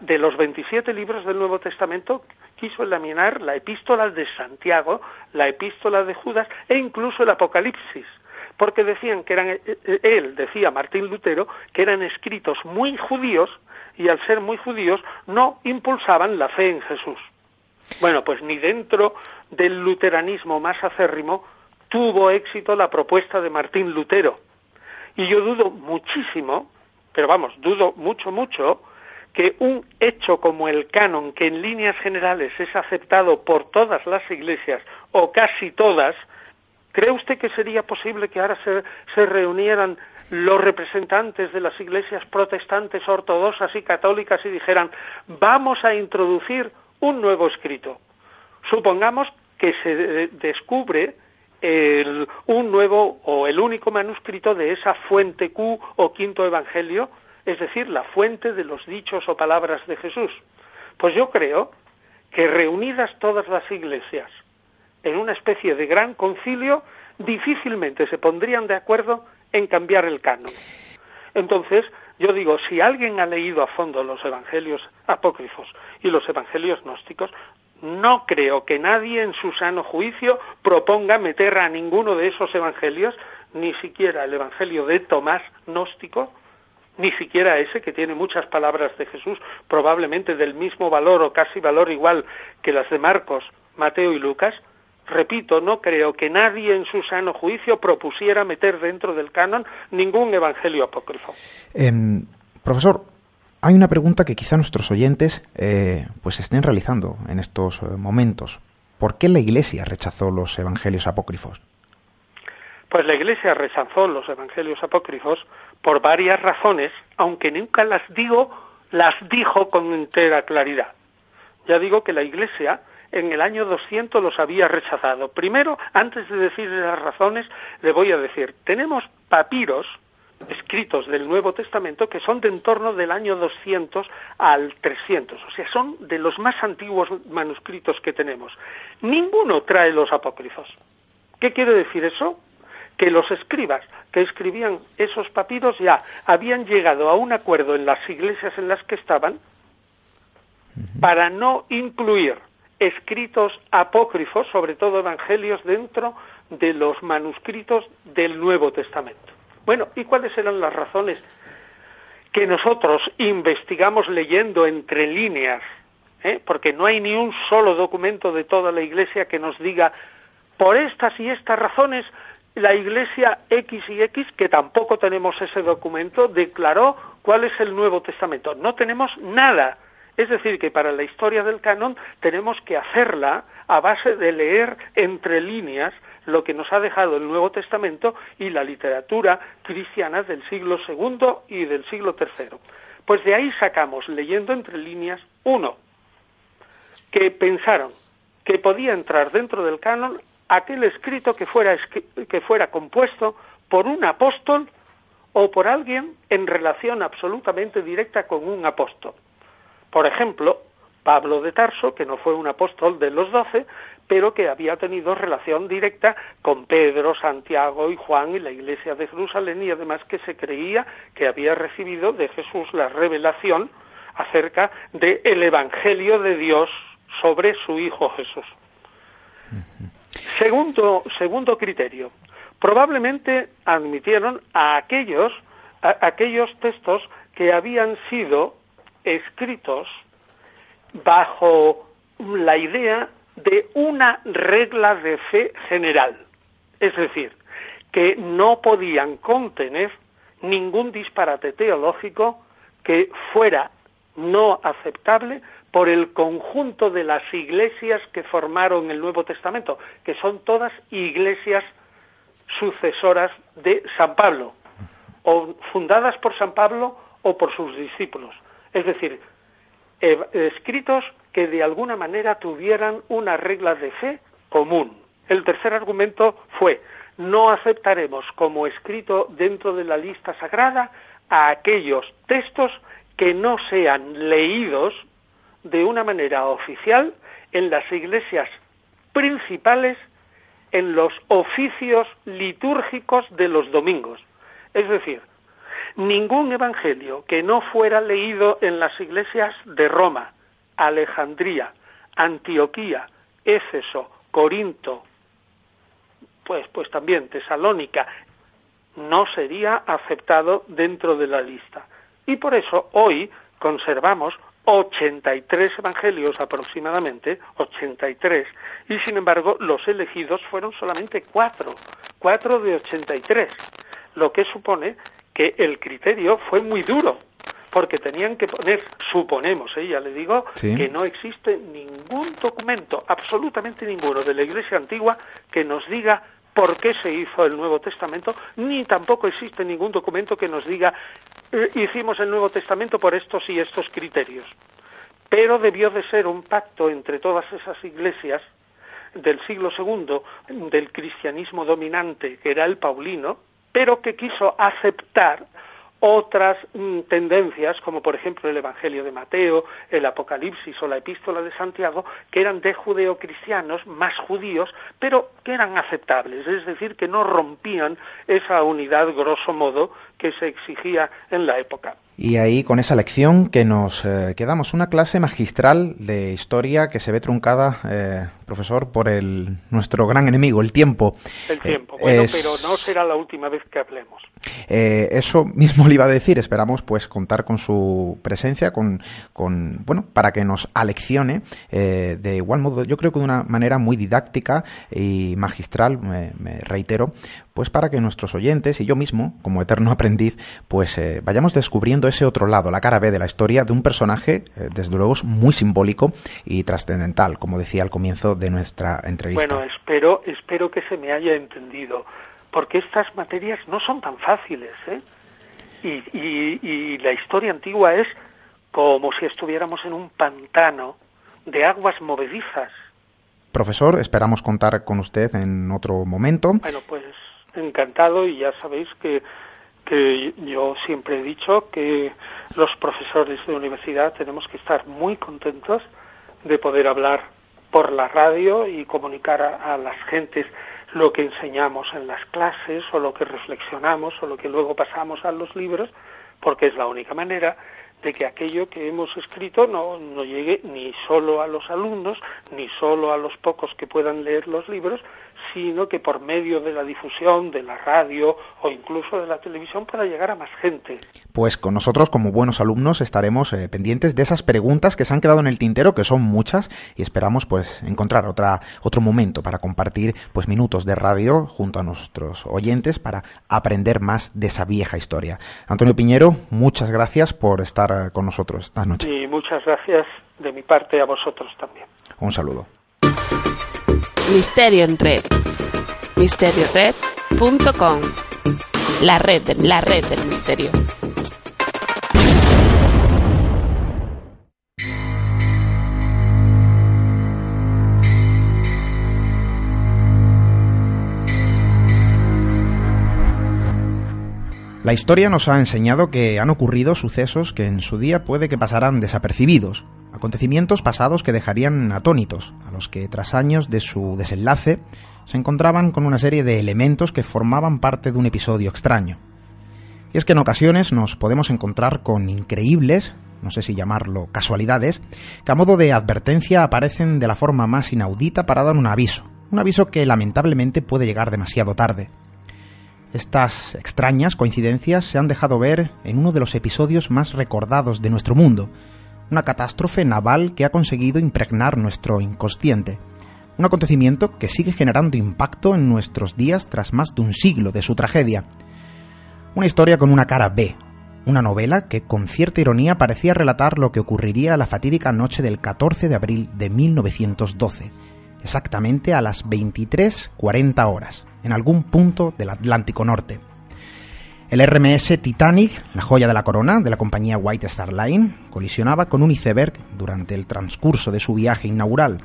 de los 27 libros del Nuevo Testamento, quiso eliminar la epístola de Santiago, la epístola de Judas e incluso el Apocalipsis, porque decían que eran, eh, eh, él decía, Martín Lutero, que eran escritos muy judíos y al ser muy judíos no impulsaban la fe en Jesús. Bueno, pues ni dentro del luteranismo más acérrimo tuvo éxito la propuesta de Martín Lutero. Y yo dudo muchísimo, pero vamos, dudo mucho, mucho, que un hecho como el canon, que en líneas generales es aceptado por todas las iglesias, o casi todas, ¿cree usted que sería posible que ahora se, reunieran los representantes de las iglesias protestantes, ortodoxas y católicas y dijeran, vamos a introducir un nuevo escrito? Supongamos que se descubre un nuevo o el único manuscrito de esa fuente Q o quinto evangelio es decir, la fuente de los dichos o palabras de Jesús. Pues yo creo que reunidas todas las iglesias en una especie de gran concilio, difícilmente se pondrían de acuerdo en cambiar el canon. Entonces, yo digo, si alguien ha leído a fondo los evangelios apócrifos y los evangelios gnósticos, no creo que nadie en su sano juicio proponga meter a ninguno de esos evangelios, ni siquiera el evangelio de Tomás gnóstico, ni siquiera ese que tiene muchas palabras de Jesús, probablemente del mismo valor o casi valor igual que las de Marcos, Mateo y Lucas, repito, no creo que nadie en su sano juicio propusiera meter dentro del canon ningún evangelio apócrifo. Em, profesor, hay una pregunta que quizá nuestros oyentes eh, pues estén realizando en estos eh, momentos. ¿Por qué la Iglesia rechazó los evangelios apócrifos? Pues la Iglesia rechazó los evangelios apócrifos por varias razones, aunque nunca las digo, las dijo con entera claridad. Ya digo que la Iglesia en el año 200 los había rechazado. Primero, antes de decir las razones, le voy a decir, tenemos papiros escritos del Nuevo Testamento que son de en torno del año 200 al 300, o sea, son de los más antiguos manuscritos que tenemos. Ninguno trae los apócrifos. ¿Qué quiere decir eso? que los escribas que escribían esos papiros ya habían llegado a un acuerdo en las iglesias en las que estaban para no incluir escritos apócrifos, sobre todo evangelios, dentro de los manuscritos del Nuevo Testamento. Bueno, ¿y cuáles eran las razones que nosotros investigamos leyendo entre líneas? ¿Eh? Porque no hay ni un solo documento de toda la Iglesia que nos diga por estas y estas razones la Iglesia X y X, que tampoco tenemos ese documento, declaró cuál es el Nuevo Testamento. No tenemos nada. Es decir, que para la historia del canon tenemos que hacerla a base de leer entre líneas lo que nos ha dejado el Nuevo Testamento y la literatura cristiana del siglo II y del siglo III. Pues de ahí sacamos, leyendo entre líneas, uno, que pensaron que podía entrar dentro del canon aquel escrito que fuera, que fuera compuesto por un apóstol o por alguien en relación absolutamente directa con un apóstol. Por ejemplo, Pablo de Tarso, que no fue un apóstol de los doce, pero que había tenido relación directa con Pedro, Santiago y Juan y la iglesia de Jerusalén y además que se creía que había recibido de Jesús la revelación acerca del el Evangelio de Dios sobre su Hijo Jesús. Segundo, segundo criterio, probablemente admitieron a aquellos, a aquellos textos que habían sido escritos bajo la idea de una regla de fe general, es decir, que no podían contener ningún disparate teológico que fuera no aceptable por el conjunto de las iglesias que formaron el Nuevo Testamento, que son todas iglesias sucesoras de San Pablo, o fundadas por San Pablo o por sus discípulos. Es decir, escritos que de alguna manera tuvieran una regla de fe común. El tercer argumento fue, no aceptaremos como escrito dentro de la lista sagrada a aquellos textos que no sean leídos de una manera oficial en las iglesias principales en los oficios litúrgicos de los domingos. Es decir, ningún evangelio que no fuera leído en las iglesias de Roma, Alejandría, Antioquía, Éfeso, Corinto, pues, pues también Tesalónica, no sería aceptado dentro de la lista. Y por eso hoy conservamos 83 evangelios aproximadamente, 83, y sin embargo los elegidos fueron solamente cuatro, cuatro de 83, lo que supone que el criterio fue muy duro, porque tenían que poner, suponemos, ¿eh? ya le digo, que no existe ningún documento, absolutamente ninguno, de la Iglesia antigua que nos diga por qué se hizo el Nuevo Testamento, ni tampoco existe ningún documento que nos diga eh, hicimos el Nuevo Testamento por estos y estos criterios. Pero debió de ser un pacto entre todas esas iglesias del siglo II del cristianismo dominante, que era el paulino, pero que quiso aceptar otras mm, tendencias, como por ejemplo el Evangelio de Mateo, el Apocalipsis o la Epístola de Santiago, que eran de judeocristianos, más judíos, pero que eran aceptables, es decir, que no rompían esa unidad grosso modo que se exigía en la época. Y ahí con esa lección que nos eh, quedamos, una clase magistral de historia que se ve truncada, eh, profesor, por el nuestro gran enemigo, el tiempo. El tiempo, bueno, pero no será la última vez que hablemos. Eh, eso mismo le iba a decir, esperamos pues contar con su presencia, con, con bueno, para que nos aleccione de igual modo, yo creo que de una manera muy didáctica y magistral, me, me reitero, pues para que nuestros oyentes y yo mismo, como eterno aprendiz, pues eh, vayamos descubriendo ese otro lado, la cara B de la historia de un personaje, eh, desde luego, muy simbólico y trascendental, como decía al comienzo de nuestra entrevista. Bueno, espero, espero que se me haya entendido, porque estas materias no son tan fáciles, ¿eh? y la historia antigua es como si estuviéramos en un pantano de aguas movedizas. Profesor, esperamos contar con usted en otro momento. Bueno, pues encantado y ya sabéis que, que yo siempre he dicho que los profesores de universidad tenemos que estar muy contentos de poder hablar por la radio y comunicar a, las gentes lo que enseñamos en las clases o lo que reflexionamos o lo que luego pasamos a los libros, porque es la única manera de que aquello que hemos escrito no, no llegue ni solo a los alumnos, ni solo a los pocos que puedan leer los libros, sino que por medio de la difusión, de la radio o incluso de la televisión pueda llegar a más gente. Pues con nosotros, como buenos alumnos, estaremos eh, pendientes de esas preguntas que se han quedado en el tintero, que son muchas, y esperamos pues encontrar otra, otro momento para compartir pues minutos de radio junto a nuestros oyentes para aprender más de esa vieja historia. Antonio Piñero, muchas gracias por estar eh, con nosotros esta noche. Y muchas gracias de mi parte a vosotros también. Un saludo. Misterio en Red. MisterioRed.com. La red, la red del misterio. La historia nos ha enseñado que han ocurrido sucesos que en su día puede que pasaran desapercibidos, acontecimientos pasados que dejarían atónitos, a los que tras años de su desenlace se encontraban con una serie de elementos que formaban parte de un episodio extraño. Y es que en ocasiones nos podemos encontrar con increíbles, no sé si llamarlo casualidades, que a modo de advertencia aparecen de la forma más inaudita para dar un aviso, un aviso que lamentablemente puede llegar demasiado tarde. Estas extrañas coincidencias se han dejado ver en uno de los episodios más recordados de nuestro mundo, una catástrofe naval que ha conseguido impregnar nuestro inconsciente. Un acontecimiento que sigue generando impacto en nuestros días tras más de un siglo de su tragedia. Una historia con una cara B, una novela que con cierta ironía parecía relatar lo que ocurriría la fatídica noche del 14 de abril de 1912, exactamente a las 23.40 horas en algún punto del Atlántico Norte. El RMS Titanic, la joya de la corona de la compañía White Star Line, colisionaba con un iceberg durante el transcurso de su viaje inaugural,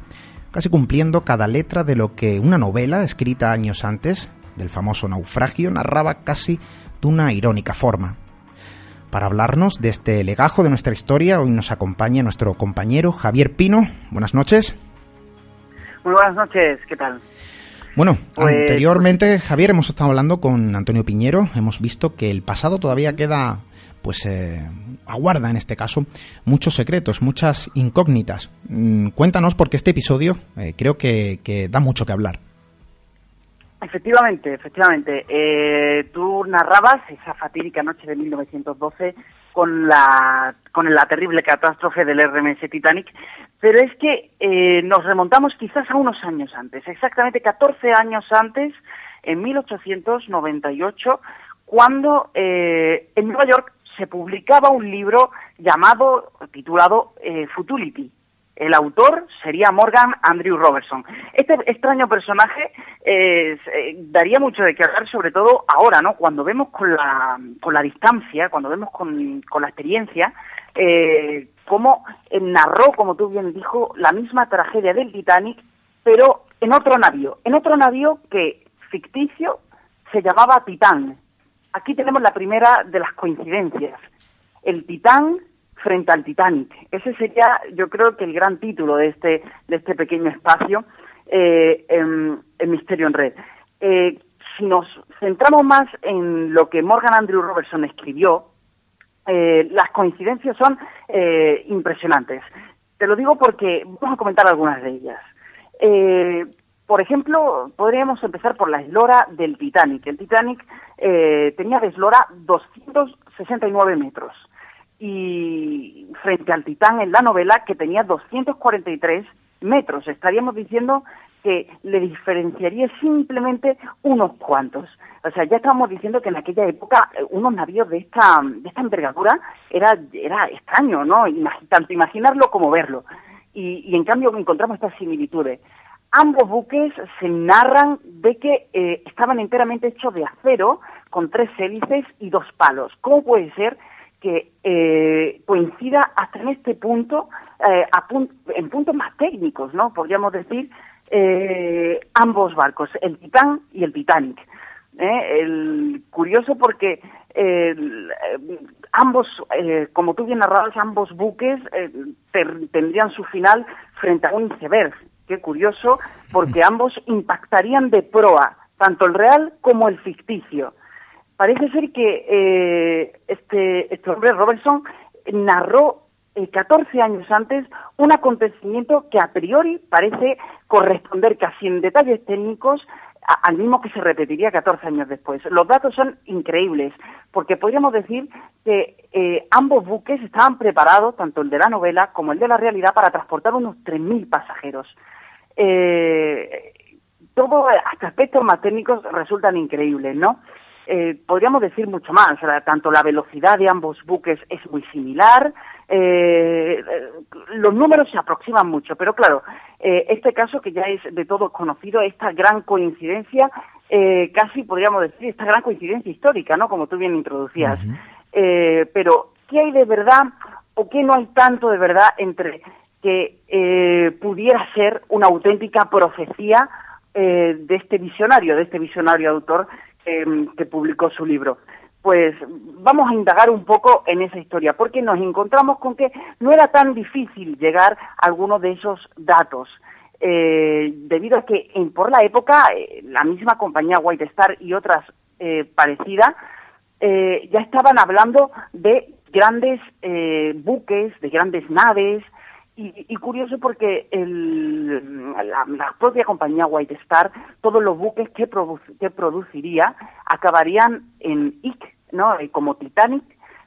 casi cumpliendo cada letra de lo que una novela escrita años antes del famoso naufragio narraba casi de una irónica forma. Para hablarnos de este legajo de nuestra historia, hoy nos acompaña nuestro compañero Javier Pino. Buenas noches. Muy buenas noches, ¿qué tal? Bueno, Pues- anteriormente, Javier, hemos estado hablando con Antonio Piñero. Hemos visto que el pasado todavía queda, pues, eh, aguarda en este caso, muchos secretos, muchas incógnitas. Mm, cuéntanos, porque este episodio eh, creo que, que da mucho que hablar. Efectivamente, efectivamente. Eh, tú narrabas esa fatídica noche de 1912 con la, con la terrible catástrofe del RMS Titanic, pero es que eh, nos remontamos quizás a unos años antes, exactamente 14 años antes, en 1898, cuando eh, en Nueva York se publicaba un libro llamado, titulado eh, Futility, el autor sería Morgan Andrew Robertson. Este extraño personaje eh, eh, daría mucho de qué hablar, sobre todo ahora, ¿no? Cuando vemos con la, con la distancia, cuando vemos con, con la experiencia, eh, cómo eh, narró, como tú bien dijo, la misma tragedia del Titanic, pero en otro navío, en otro navío que ficticio se llamaba Titán. Aquí tenemos la primera de las coincidencias. El Titán frente al Titanic. Ese sería, yo creo que el gran título de este, de este pequeño espacio eh, en, Misterio en Red. Eh, si nos centramos más en lo que Morgan Andrew Robertson escribió, eh, las coincidencias son eh, impresionantes. Te lo digo porque vamos a comentar algunas de ellas. Por ejemplo, podríamos empezar por la eslora del Titanic. El Titanic tenía de eslora 269 metros y frente al Titán en la novela que tenía 243 metros. Estaríamos diciendo que le diferenciaría simplemente unos cuantos. O sea, ya estábamos diciendo que en aquella época eh, unos navíos de esta, de esta envergadura era, era extraño, ¿no? Tanto imaginarlo como verlo. Y, y en cambio encontramos estas similitudes. Ambos buques se narran de que eh, estaban enteramente hechos de acero, con tres hélices y dos palos. ¿Cómo puede ser que eh, coincida hasta en este punto, eh, a en puntos más técnicos, ¿no? Podríamos decir, eh, ambos barcos, el Titán y el Titanic. ¿eh? El, curioso porque ambos, como tú bien narrabas, ambos buques tendrían su final frente a un iceberg. Qué curioso, porque ambos impactarían de proa, tanto el real como el ficticio. Parece ser que eh, este, este hombre, Robertson, narró eh, 14 años antes un acontecimiento que a priori parece corresponder casi en detalles técnicos al mismo que se repetiría 14 años después. Los datos son increíbles, porque podríamos decir que eh, ambos buques estaban preparados, tanto el de la novela como el de la realidad, para transportar unos 3.000 pasajeros. Eh, todo, hasta aspectos más técnicos resultan increíbles, ¿no? Eh, podríamos decir mucho más. Tanto la velocidad de ambos buques es muy similar, eh, los números se aproximan mucho, pero claro, eh, este caso que ya es de todos conocido, esta gran coincidencia, eh, casi podríamos decir, esta gran coincidencia histórica, ¿no? Como tú bien introducías. Pero, ¿qué hay de verdad o qué no hay tanto de verdad entre que eh, pudiera ser una auténtica profecía de este visionario, de este visionario autor eh, que publicó su libro. Pues vamos a indagar un poco en esa historia, porque nos encontramos con que no era tan difícil llegar a alguno de esos datos, eh, debido a que en, por la época eh, la misma compañía White Star y otras eh, parecidas eh, ya estaban hablando de grandes eh, buques, de grandes naves, y, y curioso porque el, la, la propia compañía White Star, todos los buques que, produ- que produciría acabarían en IC, ¿no? Eh, Como Titanic,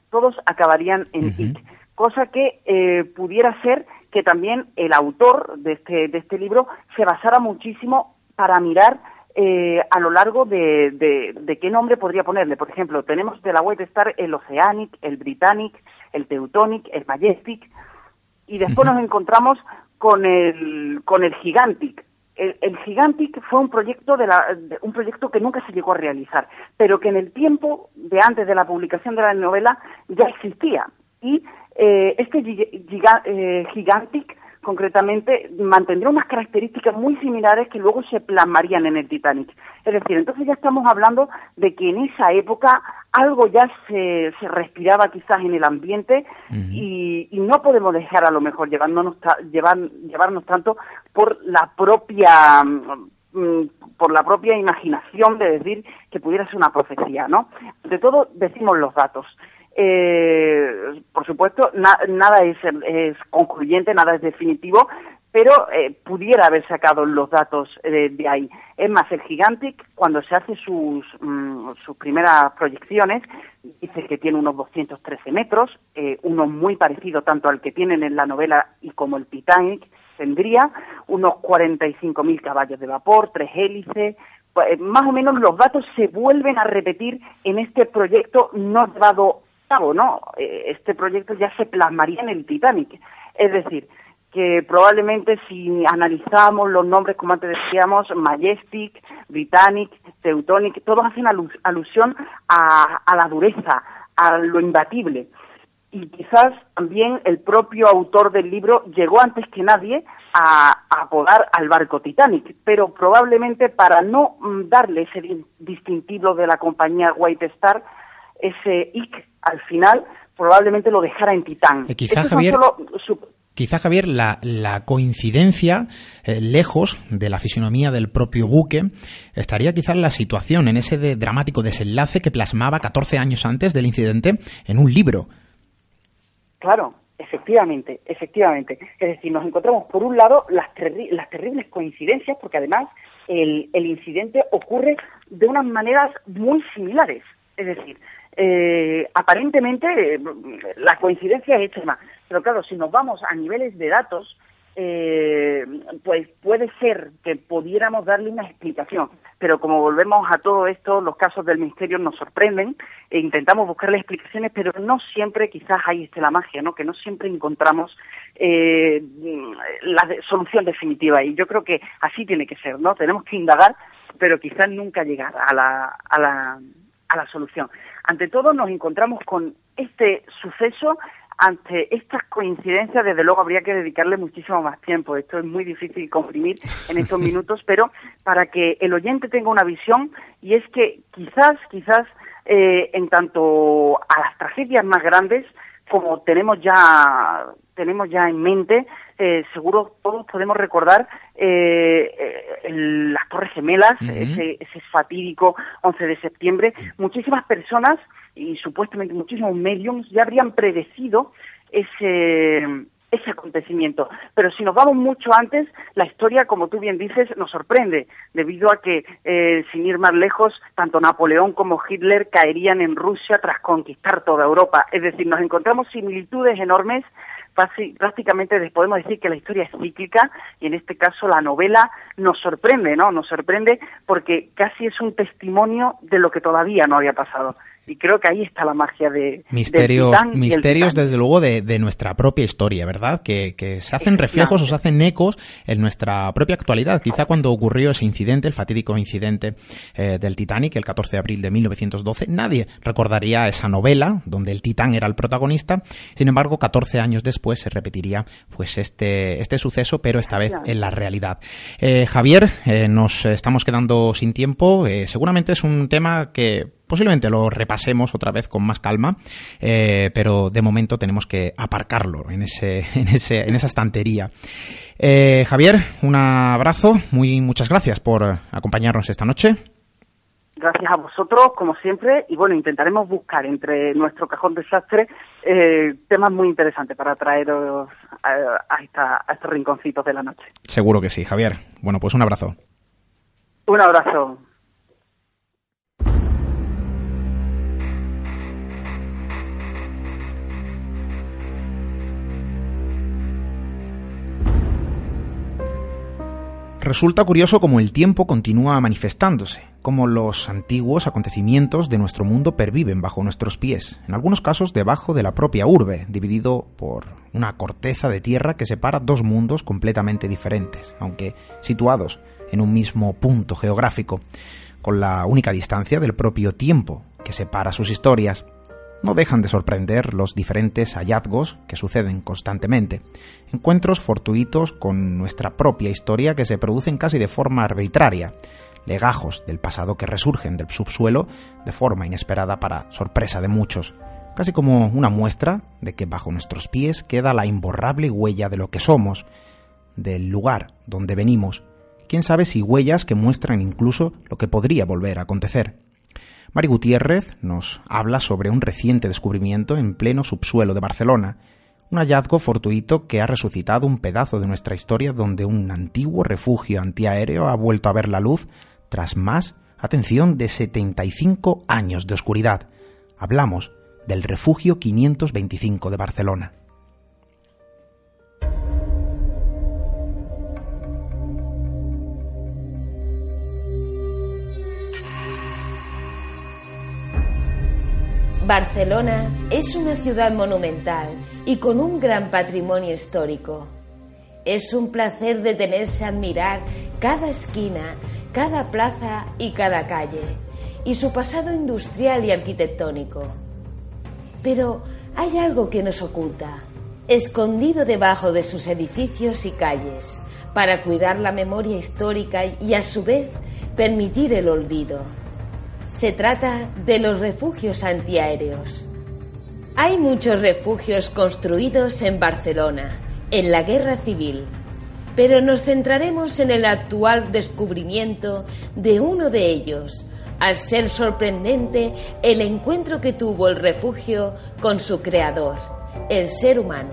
todos acabarían en IC. Cosa que eh, pudiera ser que también el autor de este, de este libro se basara muchísimo para mirar eh, a lo largo de, de, de qué nombre podría ponerle. Por ejemplo, tenemos de la White Star el Oceanic, el Britannic, el Teutonic, el Majestic, y después nos encontramos con el con el Gigantic. El, el Gigantic fue un proyecto de la, de- un proyecto que nunca se llegó a realizar, pero que en el tiempo de antes de la publicación de la novela ya existía. Y eh, este giga- giga- eh, Gigantic concretamente, mantendría unas características muy similares que luego se plasmarían en el Titanic. Es decir, entonces ya estamos hablando de que en esa época algo ya se, se respiraba quizás en el ambiente y, y, no podemos dejar a lo mejor llevarnos, llevar, llevarnos tanto por la propia mm, por la propia imaginación de decir que pudiera ser una profecía, ¿no? De todo decimos los datos. Eh, por supuesto, nada es, concluyente, nada es definitivo, pero eh, pudiera haber sacado los datos de ahí. Es más, el Gigantic, cuando se hace sus, mm, sus primeras proyecciones, dice que tiene unos 213 metros, eh, uno muy parecido tanto al que tienen en la novela y como el Titanic, tendría unos 45.000 caballos de vapor, tres hélices, pues, más o menos los datos se vuelven a repetir en este proyecto no llevado ¿no? Eh, este proyecto ya se plasmaría en el Titanic. Es decir, que probablemente si analizamos los nombres, como antes decíamos, Majestic, Britannic, Teutonic, todos hacen alusión a, la dureza, a lo imbatible. Y quizás también el propio autor del libro llegó antes que nadie a, a apodar al barco Titanic, pero probablemente para no mm, darle ese distintivo de la compañía White Star, ese IC al final probablemente lo dejara en Titán. Eh, quizá, Javier, quizá, Javier, la, coincidencia, eh, lejos de la fisionomía del propio buque, estaría quizá en la situación, en ese dramático desenlace que plasmaba 14 años antes del incidente en un libro. Claro, efectivamente, efectivamente. Es decir, nos encontramos, por un lado, las, las terribles coincidencias, porque además el, el incidente ocurre de unas maneras muy similares. Es decir, eh, aparentemente la coincidencia es extrema, pero claro, si nos vamos a niveles de datos, eh, pues puede ser que pudiéramos darle una explicación, pero como volvemos a todo esto, los casos del misterio nos sorprenden e intentamos buscarle explicaciones, pero no siempre quizás ahí esté la magia, ¿no? Que no siempre encontramos eh, la solución definitiva y yo creo que así tiene que ser, ¿no? Tenemos que indagar, pero quizás nunca llegar a la, a la, a la solución. Ante todo nos encontramos con este suceso, ante estas coincidencias, desde luego habría que dedicarle muchísimo más tiempo. Esto es muy difícil comprimir en estos minutos, pero para que el oyente tenga una visión, y es que quizás, quizás, eh, en tanto a las tragedias más grandes, como tenemos ya tenemos ya en mente, eh, seguro todos podemos recordar eh, las Torres Gemelas, ese, ese fatídico 11 de septiembre. Muchísimas personas y supuestamente muchísimos mediums ya habrían predecido ese, ese acontecimiento. Pero si nos vamos mucho antes, la historia, como tú bien dices, nos sorprende, debido a que, eh, sin ir más lejos, tanto Napoleón como Hitler caerían en Rusia tras conquistar toda Europa. Es decir, nos encontramos similitudes enormes prácticamente podemos decir que la historia es cíclica y en este caso la novela nos sorprende, ¿no? Nos sorprende porque casi es un testimonio de lo que todavía no había pasado y creo que ahí está la magia de misterios misterios desde luego de, nuestra propia historia verdad que, se hacen reflejos o se hacen ecos en nuestra propia actualidad. Quizá cuando ocurrió ese incidente el fatídico incidente eh, del Titanic el 14 de abril de 1912 nadie recordaría esa novela donde el Titán era el protagonista. Sin embargo 14 años después se repetiría pues este este suceso pero esta vez en la realidad. Eh, Javier eh, nos estamos quedando sin tiempo. Seguramente es un tema que posiblemente lo repasemos otra vez con más calma, eh, pero de momento tenemos que aparcarlo en, ese, en, ese, en esa estantería. Eh, Javier, un abrazo, muy muchas gracias por acompañarnos esta noche. Gracias a vosotros, como siempre, y bueno, intentaremos buscar entre nuestro cajón desastre eh, temas muy interesantes para traeros a, a estos rinconcitos de la noche. Seguro que sí, Javier. Bueno, pues un abrazo. Un abrazo. Resulta curioso cómo el tiempo continúa manifestándose, cómo los antiguos acontecimientos de nuestro mundo perviven bajo nuestros pies, en algunos casos debajo de la propia urbe, dividido por una corteza de tierra que separa dos mundos completamente diferentes, aunque situados en un mismo punto geográfico, con la única distancia del propio tiempo que separa sus historias. No dejan de sorprender los diferentes hallazgos que suceden constantemente, encuentros fortuitos con nuestra propia historia que se producen casi de forma arbitraria, legajos del pasado que resurgen del subsuelo de forma inesperada para sorpresa de muchos, casi como una muestra de que bajo nuestros pies queda la imborrable huella de lo que somos, del lugar donde venimos, quién sabe si huellas que muestran incluso lo que podría volver a acontecer. Mari Gutiérrez nos habla sobre un reciente descubrimiento en pleno subsuelo de Barcelona, un hallazgo fortuito que ha resucitado un pedazo de nuestra historia donde un antiguo refugio antiaéreo ha vuelto a ver la luz tras más, atención, de 75 años de oscuridad. Hablamos del refugio 525 de Barcelona. Barcelona es una ciudad monumental y con un gran patrimonio histórico. Es un placer detenerse a admirar cada esquina, cada plaza y cada calle, y su pasado industrial y arquitectónico. Pero hay algo que nos oculta, escondido debajo de sus edificios y calles, para cuidar la memoria histórica y a su vez permitir el olvido. Se trata de los refugios antiaéreos. Hay muchos refugios construidos en Barcelona, en la guerra civil, pero nos centraremos en el actual descubrimiento de uno de ellos, al ser sorprendente el encuentro que tuvo el refugio con su creador, el ser humano.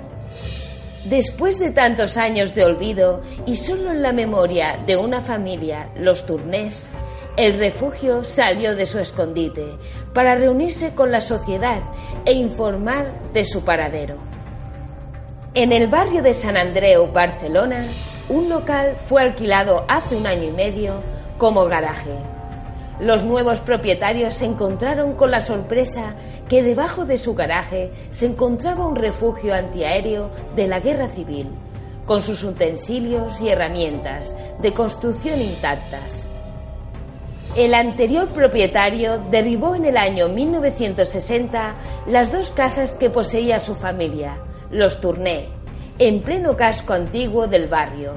Después de tantos años de olvido y solo en la memoria de una familia, los turnés, el refugio salió de su escondite para reunirse con la sociedad e informar de su paradero. En el barrio de San Andreu, Barcelona, un local fue alquilado hace un año y medio como garaje. Los nuevos propietarios se encontraron con la sorpresa que debajo de su garaje se encontraba un refugio antiaéreo de la guerra civil, con sus utensilios y herramientas de construcción intactas. El anterior propietario derribó en el año 1960 las dos casas que poseía su familia, los Tourné, en pleno casco antiguo del barrio,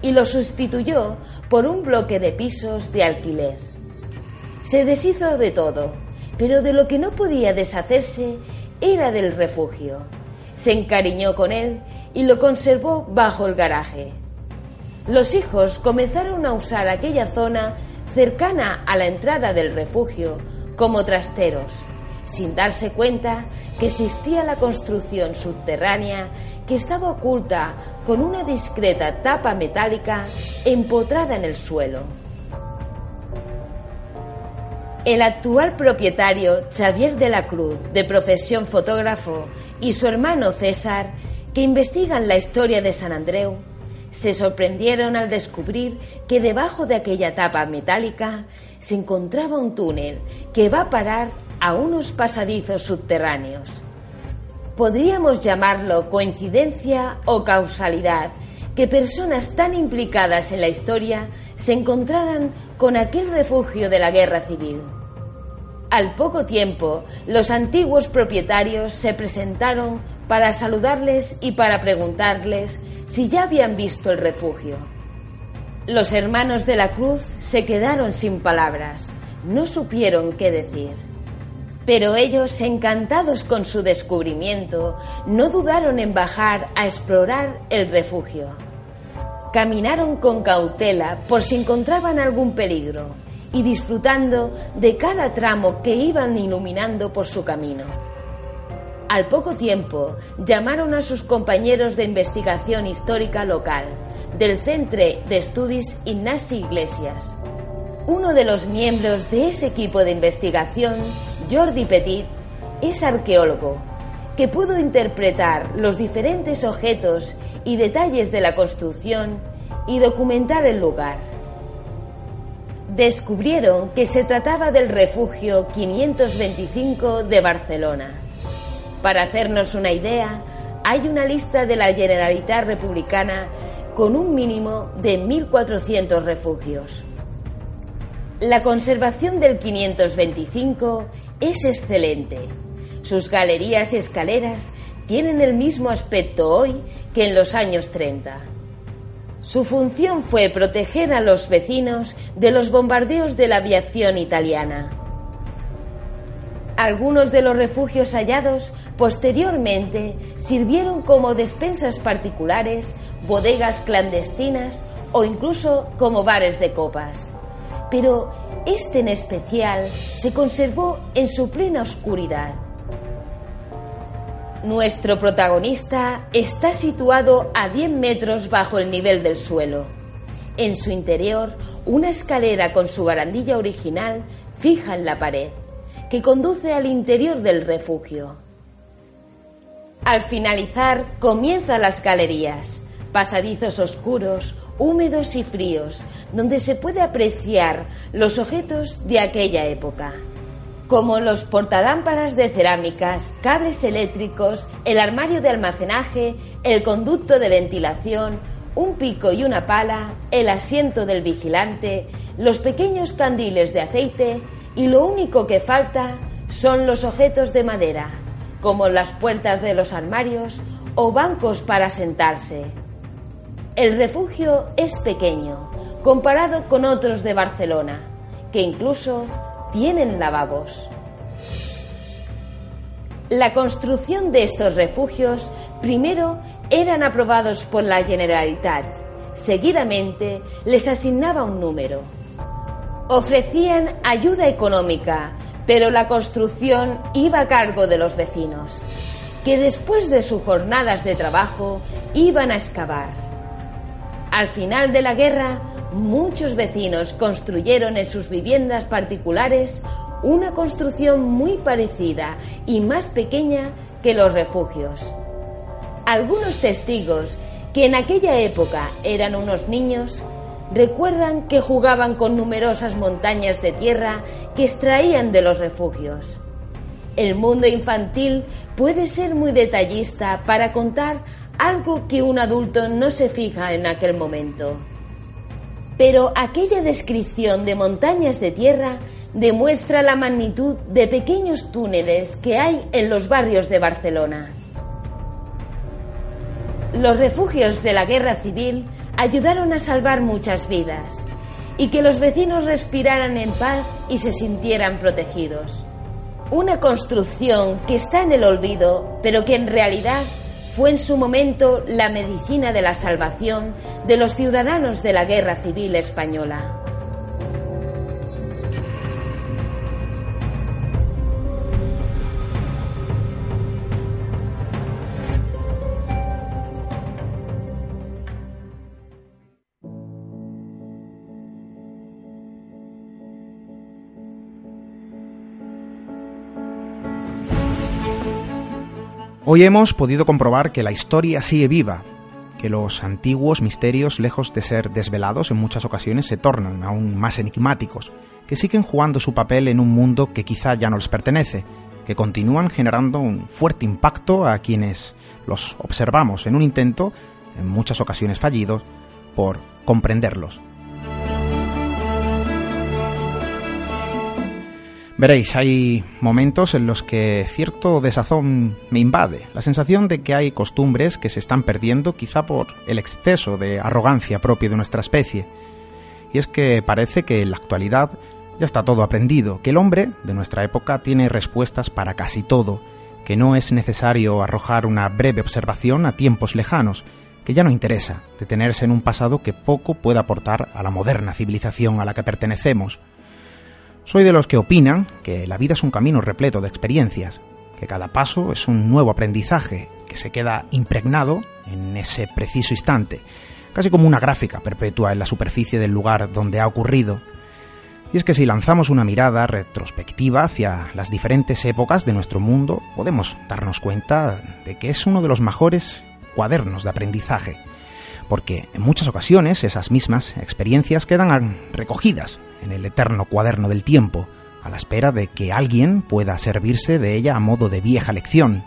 y lo sustituyó por un bloque de pisos de alquiler. Se deshizo de todo, pero de lo que no podía deshacerse era del refugio. Se encariñó con él y lo conservó bajo el garaje. Los hijos comenzaron a usar aquella zona cercana a la entrada del refugio como trasteros, sin darse cuenta que existía la construcción subterránea que estaba oculta con una discreta tapa metálica empotrada en el suelo. El actual propietario, Xavier de la Cruz, de profesión fotógrafo, y su hermano César, que investigan la historia de San Andreu, se sorprendieron al descubrir que debajo de aquella tapa metálica se encontraba un túnel que va a parar a unos pasadizos subterráneos. Podríamos llamarlo coincidencia o causalidad que personas tan implicadas en la historia se encontraran con aquel refugio de la guerra civil. Al poco tiempo, los antiguos propietarios se presentaron para saludarles y para preguntarles si ya habían visto el refugio. Los hermanos de la cruz se quedaron sin palabras, no supieron qué decir. Pero ellos, encantados con su descubrimiento, no dudaron en bajar a explorar el refugio. Caminaron con cautela por si encontraban algún peligro y disfrutando de cada tramo que iban iluminando por su camino. Al poco tiempo, llamaron a sus compañeros de investigación histórica local, del Centro de Estudios Ignasi Iglesias. Uno de los miembros de ese equipo de investigación, Jordi Petit, es arqueólogo, que pudo interpretar los diferentes objetos y detalles de la construcción y documentar el lugar. Descubrieron que se trataba del refugio 525 de Barcelona para hacernos una idea, hay una lista de la Generalitat Republicana con un mínimo de 1.400 refugios. La conservación del 525 es excelente. Sus galerías y escaleras tienen el mismo aspecto hoy que en los años 30. Su función fue proteger a los vecinos de los bombardeos de la aviación italiana. Algunos de los refugios hallados posteriormente sirvieron como despensas particulares, bodegas clandestinas o incluso como bares de copas. Pero este en especial se conservó en su plena oscuridad. Nuestro protagonista está situado a 10 metros bajo el nivel del suelo. En su interior, una escalera con su barandilla original fija en la pared, que conduce al interior del refugio. Al finalizar, comienzan las galerías, pasadizos oscuros, húmedos y fríos, donde se puede apreciar los objetos de aquella época, como los portalámparas de cerámicas, cables eléctricos, el armario de almacenaje, el conducto de ventilación, un pico y una pala, el asiento del vigilante, los pequeños candiles de aceite y lo único que falta son los objetos de madera, como las puertas de los armarios o bancos para sentarse. El refugio es pequeño comparado con otros de Barcelona, que incluso tienen lavabos. La construcción de estos refugios primero eran aprobados por la Generalitat. Seguidamente les asignaba un número. Ofrecían ayuda económica, pero la construcción iba a cargo de los vecinos, que después de sus jornadas de trabajo iban a excavar. Al final de la guerra, muchos vecinos construyeron en sus viviendas particulares una construcción muy parecida y más pequeña que los refugios. Algunos testigos, que en aquella época eran unos niños, recuerdan que jugaban con numerosas montañas de tierra que extraían de los refugios. El mundo infantil puede ser muy detallista para contar algo que un adulto no se fija en aquel momento. Pero aquella descripción de montañas de tierra demuestra la magnitud de pequeños túneles que hay en los barrios de Barcelona. Los refugios de la guerra civil ayudaron a salvar muchas vidas y que los vecinos respiraran en paz y se sintieran protegidos. Una construcción que está en el olvido, pero que en realidad fue en su momento la medicina de la salvación de los ciudadanos de la Guerra Civil Española. Hoy hemos podido comprobar que la historia sigue viva, que los antiguos misterios, lejos de ser desvelados en muchas ocasiones, se tornan aún más enigmáticos, que siguen jugando su papel en un mundo que quizá ya no les pertenece, que continúan generando un fuerte impacto a quienes los observamos en un intento, en muchas ocasiones fallidos, por comprenderlos. Veréis, hay momentos en los que cierto desazón me invade, la sensación de que hay costumbres que se están perdiendo quizá por el exceso de arrogancia propio de nuestra especie. Y es que parece que en la actualidad ya está todo aprendido, que el hombre de nuestra época tiene respuestas para casi todo, que no es necesario arrojar una breve observación a tiempos lejanos, que ya no interesa detenerse en un pasado que poco puede aportar a la moderna civilización a la que pertenecemos, soy de los que opinan que la vida es un camino repleto de experiencias, que cada paso es un nuevo aprendizaje que se queda impregnado en ese preciso instante, casi como una gráfica perpetua en la superficie del lugar donde ha ocurrido. Y es que si lanzamos una mirada retrospectiva hacia las diferentes épocas de nuestro mundo, podemos darnos cuenta de que es uno de los mejores cuadernos de aprendizaje, porque en muchas ocasiones esas mismas experiencias quedan recogidas en el eterno cuaderno del tiempo, a la espera de que alguien pueda servirse de ella a modo de vieja lección.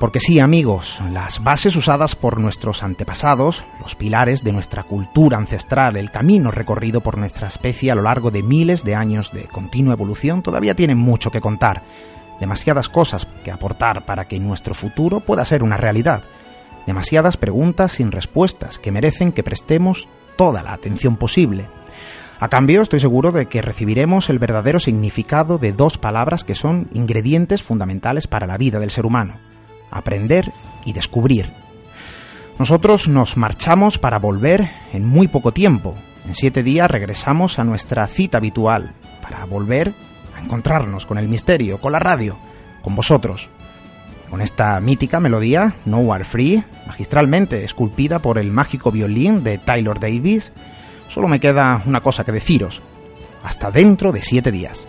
Porque sí, amigos, las bases usadas por nuestros antepasados, los pilares de nuestra cultura ancestral, el camino recorrido por nuestra especie a lo largo de miles de años de continua evolución, todavía tienen mucho que contar. demasiadas cosas que aportar para que nuestro futuro pueda ser una realidad, demasiadas preguntas sin respuestas que merecen que prestemos toda la atención posible. A cambio, estoy seguro de que recibiremos el verdadero significado de dos palabras que son ingredientes fundamentales para la vida del ser humano, aprender y descubrir. Nosotros nos marchamos para volver en muy poco tiempo. En siete días regresamos a nuestra cita habitual, para volver a encontrarnos con el misterio, con la radio, con vosotros. Con esta mítica melodía, No Are Free, magistralmente esculpida por el mágico violín de Tyler Davis, solo me queda una cosa que deciros. Hasta dentro de siete días.